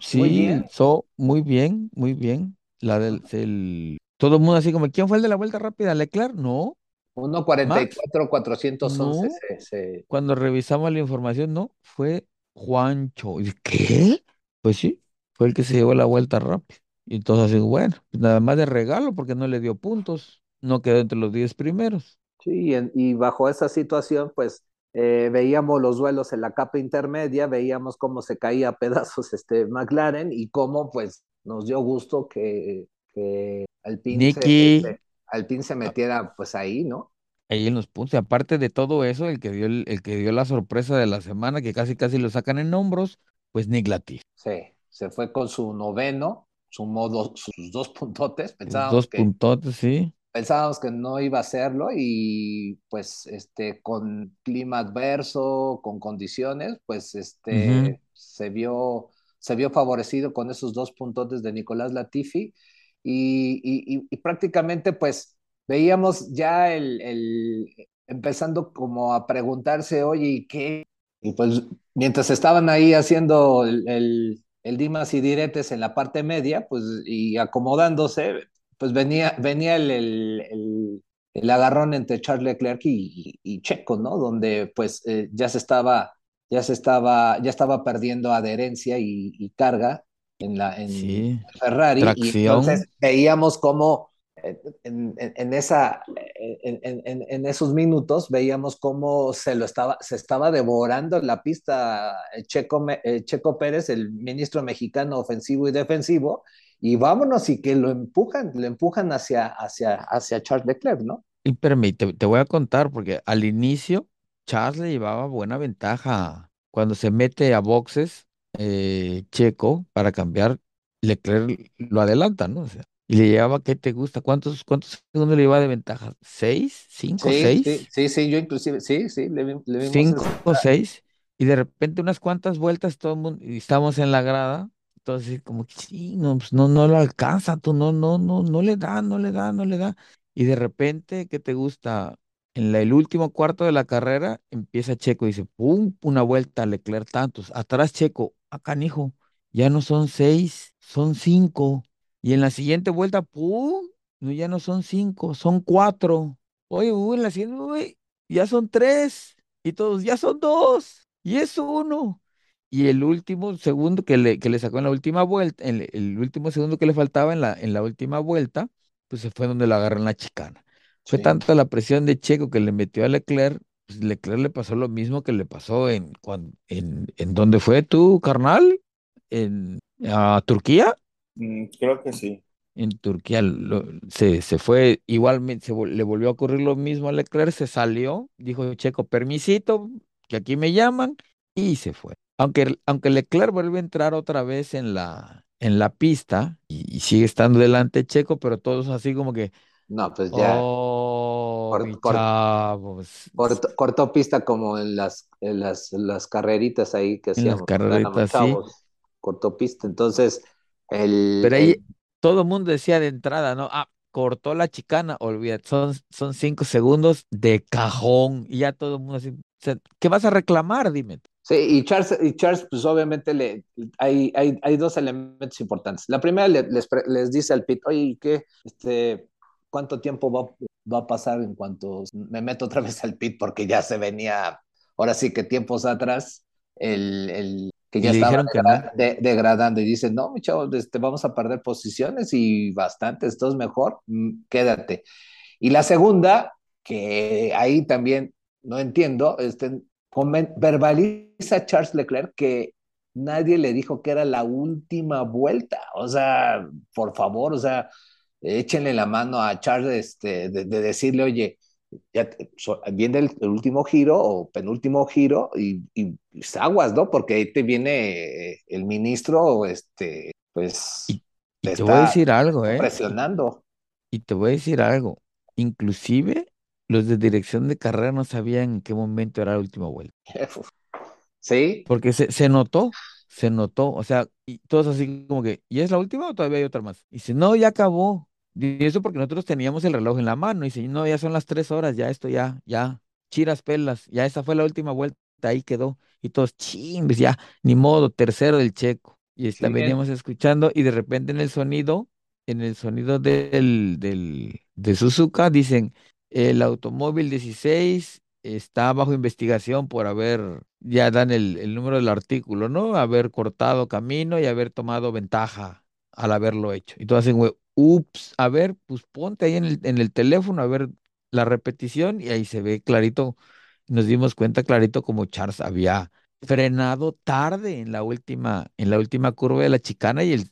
Sí, muy bien. So, muy bien, muy bien. La del, el, todo el mundo así como, ¿quién fue el de la vuelta rápida? ¿Leclerc? No. 1.44, 411. No. Se, se... Cuando revisamos la información, no, fue Juancho. ¿Qué? Pues sí, fue el que se llevó la vuelta rápida. Y entonces así, bueno, pues nada más de regalo porque no le dio puntos, no quedó entre los 10 primeros. Sí, y, en- y bajo esa situación, pues eh, veíamos los duelos en la capa intermedia, veíamos cómo se caía a pedazos este McLaren y cómo pues nos dio gusto que, que Alpine se, se- Alpine se a- metiera pues ahí, ¿no? ahí en los puntos, y aparte de todo eso, el que dio, el, el que dio la sorpresa de la semana, que casi casi lo sacan en hombros, pues Nick Latifi. Sí, se fue con su noveno, sumó dos- sus dos puntotes, pensábamos dos que, puntotes, sí. Pensábamos que no iba a hacerlo y pues este con clima adverso, con condiciones, pues este se vio se vio favorecido con esos dos puntotes de Nicolás Latifi y, y- y- y prácticamente pues veíamos ya el, el- empezando como a preguntarse, oye, ¿y qué? Y pues mientras estaban ahí haciendo el, el, el dimas y diretes en la parte media, pues y acomodándose, pues venía, venía el, el, el, el agarrón entre Charles Leclerc y, y, y Checo, ¿no? Donde pues eh, ya se estaba, ya se estaba, ya estaba perdiendo adherencia y, y carga en la en Sí, Ferrari, y entonces tracción. veíamos cómo en, en, en esa, en, en, en, esos minutos veíamos cómo se lo estaba, se estaba devorando la pista Checo, Checo Pérez, el ministro mexicano ofensivo y defensivo, y vámonos y que lo empujan, lo empujan hacia, hacia, hacia Charles Leclerc, ¿no? Y permite, te voy a contar, porque al inicio Charles le llevaba buena ventaja. Cuando se mete a boxes, eh, Checo, para cambiar, Leclerc lo adelanta, ¿no? O sea, y le llevaba, ¿qué te gusta? ¿Cuántos, cuántos segundos le llevaba de ventaja? ¿Seis? ¿Cinco? Sí, ¿Seis? sí, sí, yo inclusive, sí, sí, le, vi- le vimos cinco o seis, y de repente unas cuantas vueltas, todo el mundo, y estamos en la grada, entonces como que sí, no, pues no, no lo alcanza, tú no, no, no, no le da, no le da, no le da. Y de repente, ¿qué te gusta? En el último cuarto de la carrera empieza Checo y dice, pum, una vuelta, Leclerc tantos, atrás Checo, acá canijo, ya no son seis, son cinco. Y en la siguiente vuelta, pum, no, ya no son cinco, son cuatro. Oye, uy, en la siguiente, uy, ya son tres. Y todos, ya son dos. Y es uno. Y el último segundo que le, que le sacó en la última vuelta, el, el último segundo que le faltaba en la, en la última vuelta, pues se fue donde lo agarró en la chicana. Fue Sí. tanta la presión de Checo que le metió a Leclerc, pues Leclerc le pasó lo mismo que le pasó en, cuan- en, en ¿dónde fue tú, carnal? En a Turquía. Mm, creo que sí. En Turquía lo- se, se fue, igualmente se, le volvió a ocurrir lo mismo a Leclerc, se salió, dijo Checo, permisito, que aquí me llaman, y se fue. Aunque, aunque Leclerc vuelve a entrar otra vez en la, en la pista y, y sigue estando delante Checo, pero todos así como que, No, pues ya oh, cort- cort- chavos, cortó, cortó pista como en las, en las, en las carreritas ahí que en las hacíamos éramos carreritas, sí. Cortó pista. Entonces, el, Pero el- ahí todo el mundo decía de entrada, ¿no? Ah, cortó la chicana, olvídate, son, son cinco segundos de cajón. Y ya todo el mundo así, o sea, ¿qué vas a reclamar? Dime. Sí, y Charles, y Charles pues obviamente le, hay, hay, hay dos elementos importantes. La primera le- les, les dice al pit, oye, ¿qué? Este, ¿cuánto tiempo va, va a pasar en cuanto me meto otra vez al pit? Porque ya se venía, ahora sí que tiempos atrás, el, el que ya estaba degra- de- degradando y dice, no, mi chavo, este, vamos a perder posiciones y bastante, esto es mejor, mm, quédate. Y la segunda, que ahí también no entiendo, este, verbaliza Charles Leclerc que nadie le dijo que era la última vuelta. O sea, por favor, o sea, échenle la mano a Charles este, de, de decirle, oye, ya te- so- viene el, el último giro o penúltimo giro y, y, aguas, ¿no? Porque ahí te viene eh, el ministro, este, pues Y, te te voy a decir algo, ¿eh? Presionando. y te voy a decir algo. Inclusive los de dirección de carrera no sabían en qué momento era la última vuelta. Sí, Porque se, se notó, se notó. O sea, y todos así como que, ¿y es la última o todavía hay otra más? Y dice, no, ya acabó. Y eso porque nosotros teníamos el reloj en la mano. Y dice, no, ya son las tres horas, ya esto ya, ya, chiras pelas, ya esa fue la última vuelta, ahí quedó. Y todos, chimbes, ya, ni modo, tercero del checo. Y está, sí, veníamos escuchando y de repente en el sonido, en el sonido del, del, de Suzuka, dicen, el automóvil 16 está bajo investigación por haber, ya dan el, número del artículo, ¿no? Haber cortado camino y haber tomado ventaja al haberlo hecho. Y todos hacen, ups, a ver, pues ponte ahí en el, en el teléfono a ver la repetición y ahí se ve clarito, nos dimos cuenta clarito como Charles había frenado tarde en la última, en la última curva de la chicana y, el,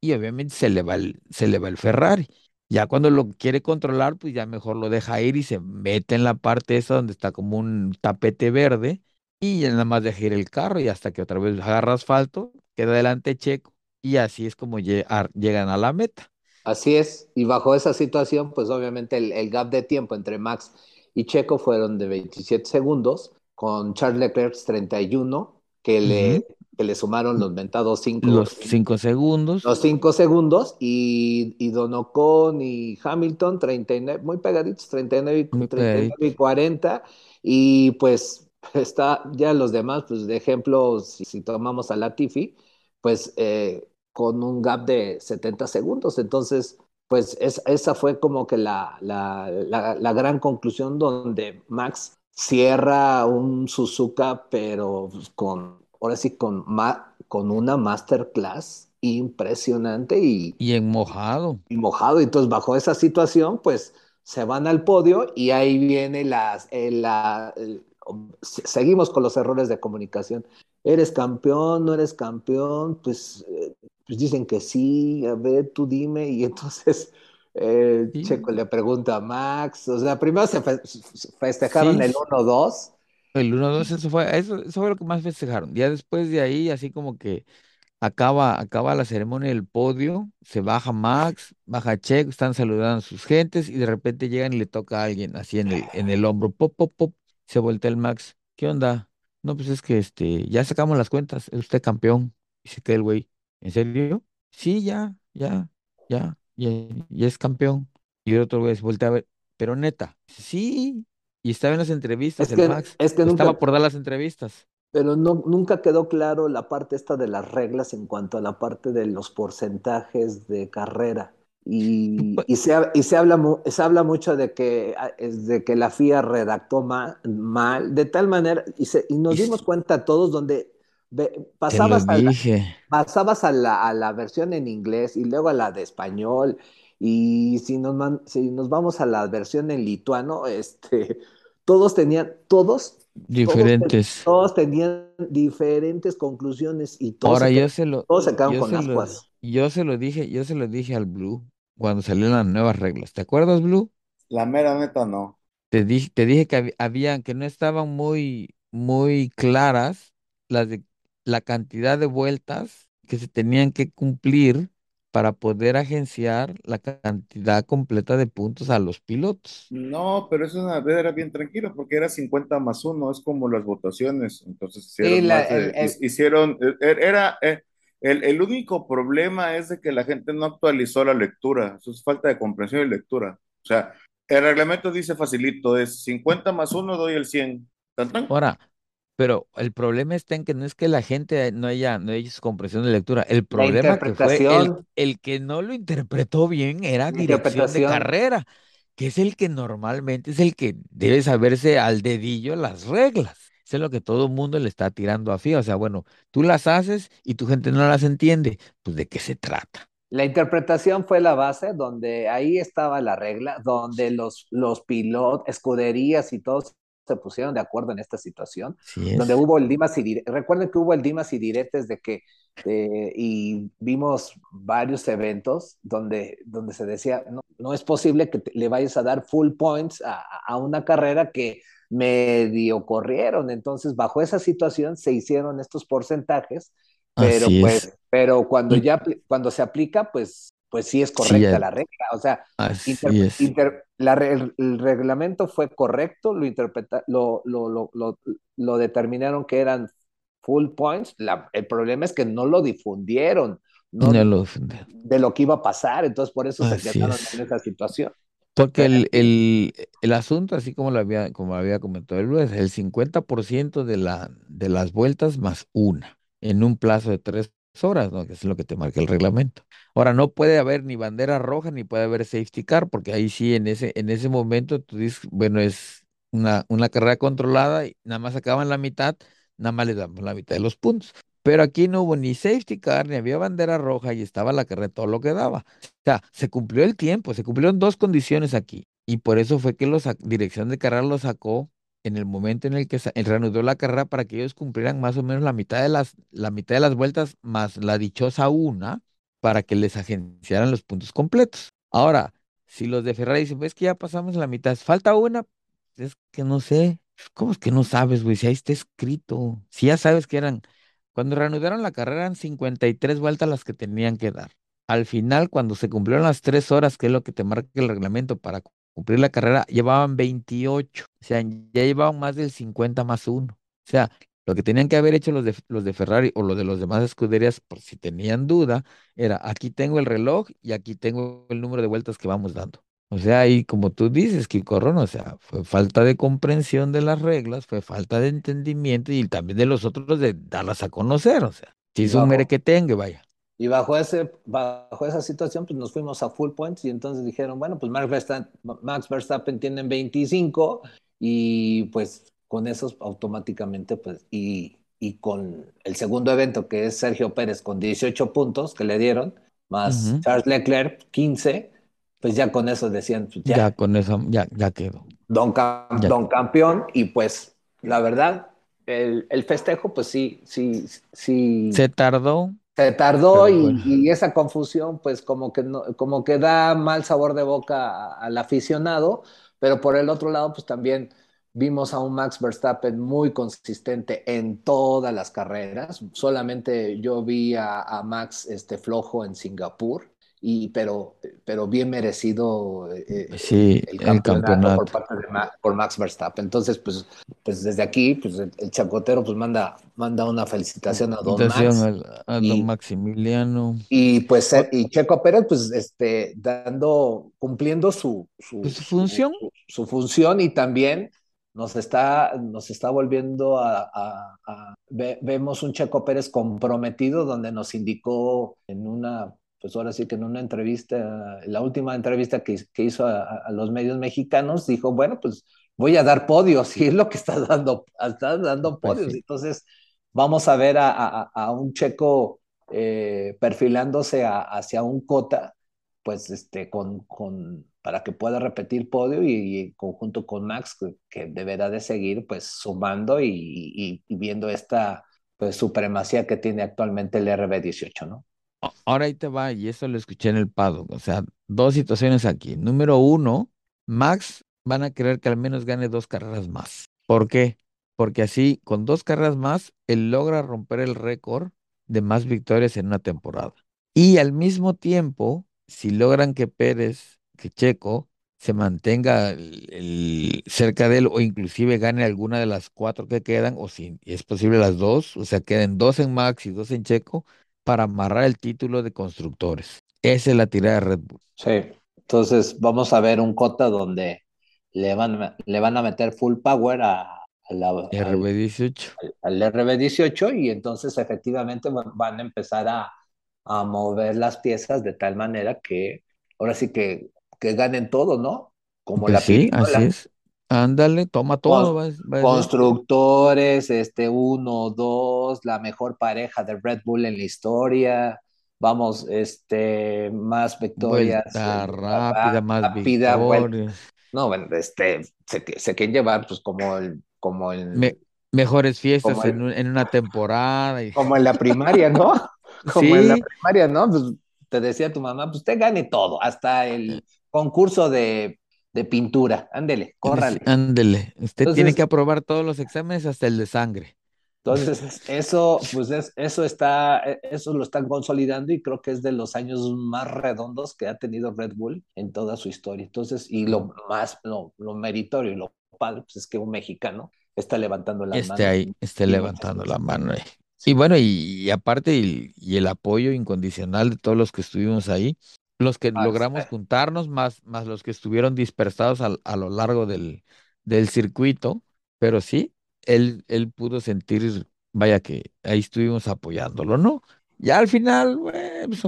y obviamente se le va el, se le va el Ferrari. Ya cuando lo quiere controlar, pues ya mejor lo deja ir y se mete en la parte esa donde está como un tapete verde y ya nada más deja ir el carro y hasta que otra vez agarra asfalto, queda delante Checo y así es como llegan a la meta. Así es, y bajo esa situación, pues obviamente el, el gap de tiempo entre Max y Checo fueron de 27 segundos, con Charles Leclerc 31, que le, que le sumaron los ventados 5 los cinco segundos. Los 5 segundos, y, y Don Ocon y Hamilton 39, muy pegaditos, 39, Muy 39 y 40, y pues está ya los demás, pues de ejemplo, si, si tomamos a Latifi, pues eh, con un gap de 70 segundos. Entonces, pues es, esa fue como que la, la, la, la, gran conclusión donde Max cierra un Suzuka, pero con, ahora sí, con, ma, con una masterclass impresionante y... Y en mojado. Y mojado. Entonces, bajo esa situación, pues se van al podio y ahí viene las, eh, la, el, seguimos con los errores de comunicación. ¿Eres campeón? ¿No eres campeón? Pues eh, pues dicen que sí, a ver, tú dime, y entonces *laughs* eh, sí. Checo le pregunta a Max, o sea, primero se fe festejaron sí. el 1-2. El 1-2, eso fue, eso, eso fue lo que más festejaron. Ya después de ahí, así como que acaba, acaba la ceremonia del podio, se baja Max, baja Checo, están saludando a sus gentes y de repente llegan y le toca a alguien así en el, en el hombro, pop, pop, pop, se voltea el Max, ¿qué onda? No, pues es que este, ya sacamos las cuentas, es usted campeón. Y se queda el güey. ¿En serio? Sí, ya, ya, ya, ya, es campeón. Y el otro güey se voltea a ver, pero neta, sí. Y estaba en las entrevistas, es que, el Max. Es que estaba por dar las entrevistas. Pero no, nunca quedó claro la parte esta de las reglas en cuanto a la parte de los porcentajes de carrera. Y, *laughs* y, se, y se, habla, se habla mucho de que, de que la FIA redactó mal, mal de tal manera, y, se, y nos dimos cuenta todos donde pasabas, a la, pasabas a, la, a la, versión en inglés y luego a la de español. Y si nos, man, si nos vamos a la versión en lituano, *laughs* este, todos tenían, todos diferentes. Todos, todos tenían diferentes conclusiones y todos, Ahora se, yo se lo, todos se quedaron yo con se. Lo, yo se lo dije, yo se lo dije al Blue cuando salieron las nuevas reglas. ¿Te acuerdas, Blue? La mera neta no. Te dije, te dije que había, que no estaban muy, muy claras las de la cantidad de vueltas que se tenían que cumplir para poder agenciar la cantidad completa de puntos a los pilotos. No, pero eso era bien tranquilo porque era 50 más 1, es como las votaciones. Entonces hicieron, la, de, el, el, hicieron era, el, el, único problema es de que la gente no actualizó la lectura, eso es falta de comprensión y lectura. O sea, el reglamento dice facilito, es 50 más 1 doy el 100. ¿Tan, tan? Ahora, pero el problema está en que no es que la gente no haya, no haya su comprensión de lectura. El problema que fue el, el, que no lo interpretó bien era dirección de carrera, que es el que normalmente es el que debe saberse al dedillo las reglas. Eso es lo que todo el mundo le está tirando a FIA. O sea, bueno, tú las haces y tu gente no las entiende. Pues de qué se trata. La interpretación fue la base, donde ahí estaba la regla, donde los, los pilotos, escuderías y todos se pusieron de acuerdo en esta situación, sí donde hubo el dimas y diretes. Recuerden que hubo el dimas y diretes de que, eh, y vimos varios eventos donde, donde se decía, no, no es posible que te, le vayas a dar full points a, a, una carrera que medio corrieron. Entonces, bajo esa situación se hicieron estos porcentajes, pero Así pues, es. pero cuando ya, cuando se aplica, pues pues sí es correcta sí, la regla. O sea, inter, es. inter, la, el, el, reglamento fue correcto, lo, interpreta, lo, lo, lo, lo, determinaron que eran full points. La, el problema es que no lo difundieron, no, no de lo que iba a pasar, entonces por eso Así se quedaron es. en esa situación. Porque el, el, el, asunto, así como lo había, como había comentado el Luis, el 50% de, la, de las vueltas más una, en un plazo de tres horas, ¿no? que es lo que te marca el reglamento. Ahora, no puede haber ni bandera roja ni puede haber safety car, porque ahí sí, en ese, en ese momento tú dices, bueno, es una, una carrera controlada y nada más acaban la mitad, nada más le damos la mitad de los puntos. Pero aquí no hubo ni safety car, ni había bandera roja y estaba la carrera todo lo que daba. O sea, se cumplió el tiempo, se cumplieron dos condiciones aquí. Y por eso fue que la dirección de carrera lo sacó en el momento en el que reanudó la carrera para que ellos cumplieran más o menos la mitad de las, la mitad de las vueltas más la dichosa una para que les agenciaran los puntos completos. Ahora, si los de Ferrari dicen, pues que ya pasamos la mitad, falta una, es que no sé, ¿cómo es que no sabes, güey? Si ahí está escrito, si ya sabes que eran, cuando reanudaron la carrera eran 53 vueltas las que tenían que dar. Al final, cuando se cumplieron las tres horas, que es lo que te marca el reglamento para cumplir la carrera, llevaban 28. O sea, ya llevaban más del 50 más uno. O sea, lo que tenían que haber hecho los de, los de Ferrari o los de los demás escuderías, por si tenían duda, era aquí tengo el reloj y aquí tengo el número de vueltas que vamos dando. O sea, ahí como tú dices, Kikorron, o sea, fue falta de comprensión de las reglas, fue falta de entendimiento y también de los otros de darlas a conocer, o sea, si es un mere que tenga, vaya. Y bajo, ese, bajo esa situación, pues nos fuimos a full points y entonces dijeron, bueno, pues Max Verstappen, Max Verstappen tiene 25 y pues con esos automáticamente, pues, y, y, con el segundo evento que es Sergio Pérez con 18 puntos que le dieron, más Charles Leclerc 15, pues ya con eso decían, pues, ya, con eso, ya, ya quedó. Don, don campeón y pues la verdad, el, el, festejo, pues sí, sí, sí. Se tardó, se tardó y, esa confusión, pues como que, no, como que da mal sabor de boca al aficionado, pero por el otro lado, pues también vimos a un Max Verstappen muy consistente en todas las carreras. Solamente yo vi a, a Max este, flojo en Singapur y, pero, pero bien merecido eh, eh, el, campeonato por parte de por Max Verstappen. Entonces, pues, pues desde aquí, pues el, chacotero pues manda, manda una felicitación a Don Max. A, Don Maximiliano. Y pues y Checo Pérez, pues este, dando, cumpliendo su, su, pues, función. Su, función y también nos está, nos está volviendo a, a, vemos un Checo Pérez comprometido donde nos indicó en una pues ahora sí que en una entrevista, la última entrevista que, hizo a, los medios mexicanos, dijo, bueno, pues voy a dar podios, y es lo que está dando, está dando pues podios. Entonces, vamos a ver a, un checo eh, perfilándose hacia un cota, pues este, con, con, para que pueda repetir podio y, en conjunto con Max, que, deberá de seguir pues sumando y, y viendo esta pues, supremacía que tiene actualmente el RB18, ¿no? Ahora ahí te va, y eso lo escuché en el Pado. O sea, dos situaciones aquí. Número uno, Max van a querer que al menos gane dos carreras más. ¿Por qué? Porque así, con dos carreras más, él logra romper el récord de más victorias en una temporada. Y al mismo tiempo, si logran que Pérez, que Checo, se mantenga cerca de él o inclusive gane alguna de las cuatro que quedan, o si es posible las dos, o sea, queden dos en Max y dos en Checo, para amarrar el título de constructores. Esa es la tirada de Red Bull. Sí, entonces vamos a ver un Cota donde le van, le van a meter full power a, la RB18. Al, RB18 y entonces efectivamente van a empezar a, mover las piezas de tal manera que ahora sí que, que ganen todo, ¿no? Como pues la Sí, así es. Ándale, toma todo. constructores, este, uno, dos, la mejor pareja de Red Bull en la historia. Vamos, este, más victorias. Eh, rápida, más victorias. no, bueno, este, se, se quieren llevar, pues, como el, como el. mejores fiestas en, en, una temporada. Y... Como en la primaria, ¿no? *laughs* Como en la primaria, ¿no? Pues te decía tu mamá, pues usted gane todo, hasta el concurso de de pintura. Ándele, córrale. Ándele. Usted tiene que aprobar todos los exámenes hasta el de sangre. Entonces, eso, pues es, eso está, e, eso lo están consolidando y creo que es de los años más redondos que ha tenido Red Bull en toda su historia. Entonces, y lo más, lo, meritorio y lo padre, pues es que un mexicano está levantando la mano. ahí, esté levantando la mano ahí. Y bueno, y, aparte, y, el apoyo incondicional de todos los que estuvimos ahí, los que logramos juntarnos, más, más los que estuvieron dispersados a lo largo del, del circuito, pero sí, él, él pudo sentir, vaya que ahí estuvimos apoyándolo, ¿no? Ya al final, bueno, pues,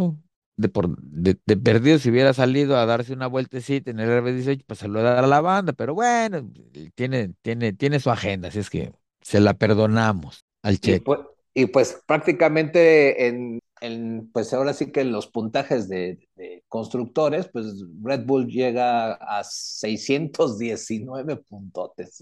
de, por, de, perdido si hubiera salido a darse una vueltecita en el RB18, pues se lo dar a la banda, pero bueno, tiene, tiene, tiene su agenda, así es que se la perdonamos al Checo. Y pues prácticamente en, en, pues ahora sí que en los puntajes de, de, constructores, pues Red Bull llega a 619 puntotes.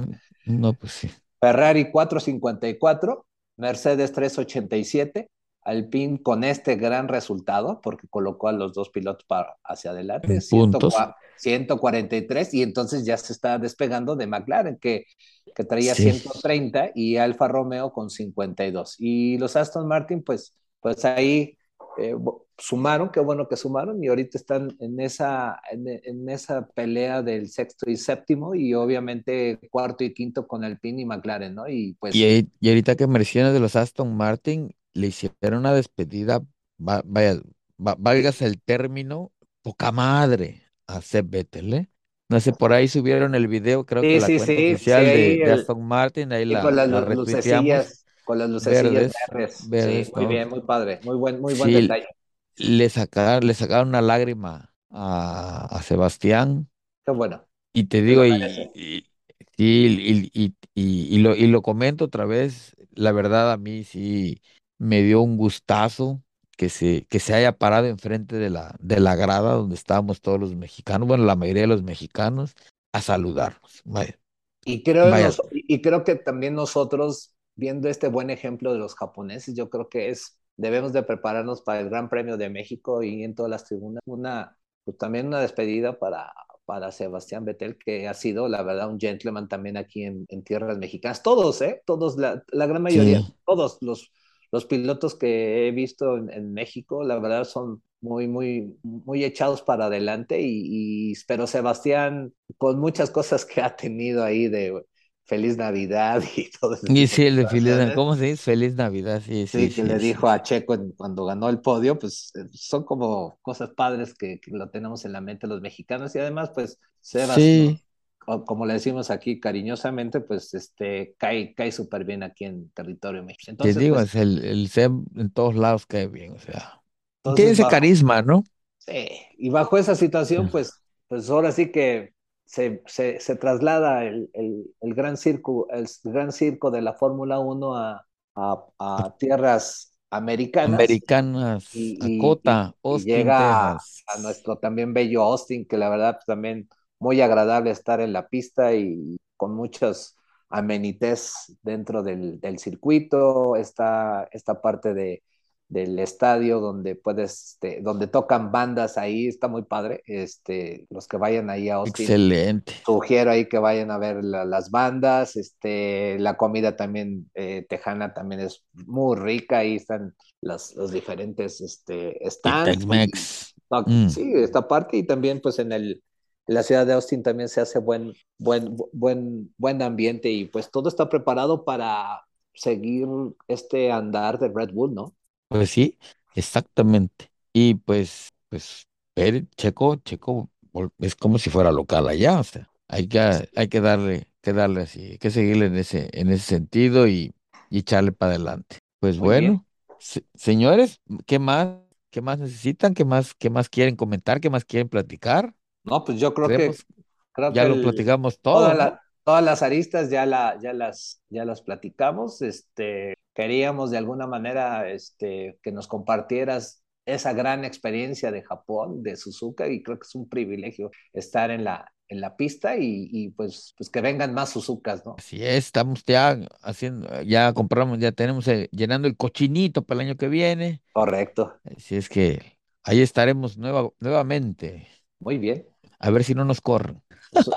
No, pues sí. Ferrari 454, Mercedes 387, Alpine con este gran resultado, porque colocó a los dos pilotos para, hacia adelante, 143, y entonces ya se está despegando de McLaren, que, que traía sí. 130, y Alfa Romeo con 52. Y los Aston Martin, pues, pues ahí eh, sumaron, qué bueno que sumaron, y ahorita están en esa, en, en, esa pelea del sexto y séptimo, y obviamente cuarto y quinto con Alpine y McLaren, ¿no? Y pues... Y, y ahorita que mencionas de los Aston Martin, le hicieron una despedida, va, vaya, va, válgase el término, poca madre a Seb Vettel, ¿eh? No sé, por ahí subieron el video, creo sí, que la sí, cuenta sí, oficial sí, de, el, de, Aston Martin, ahí la, con las la lucecillas, con las lucecillas verdes, verdes. verdes sí, muy ¿no? bien, muy padre, muy buen, muy buen detalle. Le sacaron, le sacaron una lágrima a, a Sebastián. Qué bueno. Y te digo, y, y, y, y, y, lo, y lo comento otra vez, la verdad a mí sí me dio un gustazo que se, que se haya parado enfrente de la, de la grada donde estábamos todos los mexicanos, bueno, la mayoría de los mexicanos, a saludarnos. Vaya. Y, creo nos, y creo que también nosotros, viendo este buen ejemplo de los japoneses, yo creo que es, debemos de prepararnos para el Gran Premio de México y en todas las tribunas, una, pues también una despedida para, para Sebastián Vettel, que ha sido, la verdad, un gentleman también aquí en, en tierras mexicanas. Todos, ¿eh? Todos, la, la gran mayoría, sí. todos los los pilotos que he visto en, en, México, la verdad, son muy, muy, muy echados para adelante. Y, y, pero Sebastián, con muchas cosas que ha tenido ahí de Feliz Navidad *laughs* y todo eso. Y sí, el de Feliz Navidad, ¿cómo se dice? Feliz Navidad, sí, sí. sí que le dijo a Checo cuando ganó el podio, pues son como cosas padres que, que, lo tenemos en la mente los mexicanos. Y además, pues, Sebas, sí como le decimos aquí cariñosamente, pues este cae, cae súper bien aquí en territorio mexicano. Entonces, Te digo, pues, es el, el SEM en todos lados cae bien, o sea. Tiene ese bajo, carisma, ¿no? Sí, y bajo esa situación, pues, pues ahora sí que se, se, se traslada el, el, el, gran circo, el gran circo de la Fórmula 1 a, a, a, tierras americanas. Americanas, y, Cota, y, Austin, y llega Texas. A, a nuestro también bello Austin, que la verdad pues, también muy agradable estar en la pista y con muchos amenités dentro del, del circuito, esta, esta parte de, del estadio donde puedes, este, donde tocan bandas ahí, está muy padre, este, los que vayan ahí a Austin. Excelente. Sugiero ahí que vayan a ver la, las bandas, este, la comida también eh, tejana también es muy rica, ahí están las, los diferentes este, stands. Y, mm. Sí, esta parte y también pues en el en la ciudad de Austin también se hace buen, buen, buen, buen ambiente y pues todo está preparado para seguir este andar de Red Bull, ¿no? Pues sí, exactamente. Y pues, pues, ver, Checo, Checo es como si fuera local allá, o sea, hay que, hay que darle, que darle así, hay que seguirle en ese, en ese sentido y, y echarle para adelante. Pues Muy bueno, se, señores, ¿qué más? ¿Qué más necesitan? ¿Qué más, qué más quieren comentar? ¿Qué más quieren platicar? No, pues yo creo Creemos, que creo ya que lo el, platicamos todo. Toda ¿no? la, todas las aristas ya, la, ya, las, ya las platicamos. Este, queríamos de alguna manera este, que nos compartieras esa gran experiencia de Japón, de Suzuka, y creo que es un privilegio estar en la, en la pista y, y pues, pues que vengan más Suzukas, ¿no? Así es, estamos ya haciendo, ya compramos, ya tenemos el, llenando el cochinito para el año que viene. Correcto. Así es que ahí estaremos nueva, nuevamente. Muy bien. A ver si no nos corren. Pues,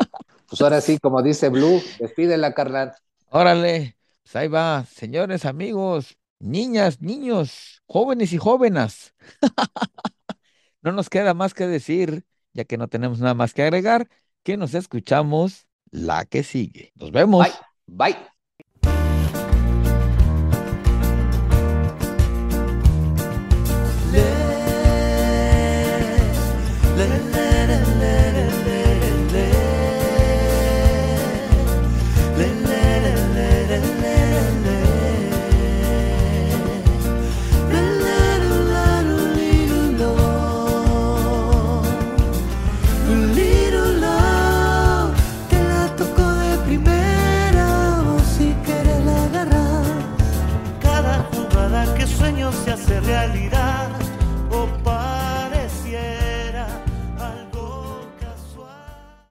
pues ahora sí, como dice Blue, despídela, carnal. Órale, pues ahí va, señores, amigos, niñas, niños, jóvenes y jóvenes. *laughs* no nos queda más que decir, ya que no tenemos nada más que agregar, que nos escuchamos la que sigue. Nos vemos. Bye. Bye.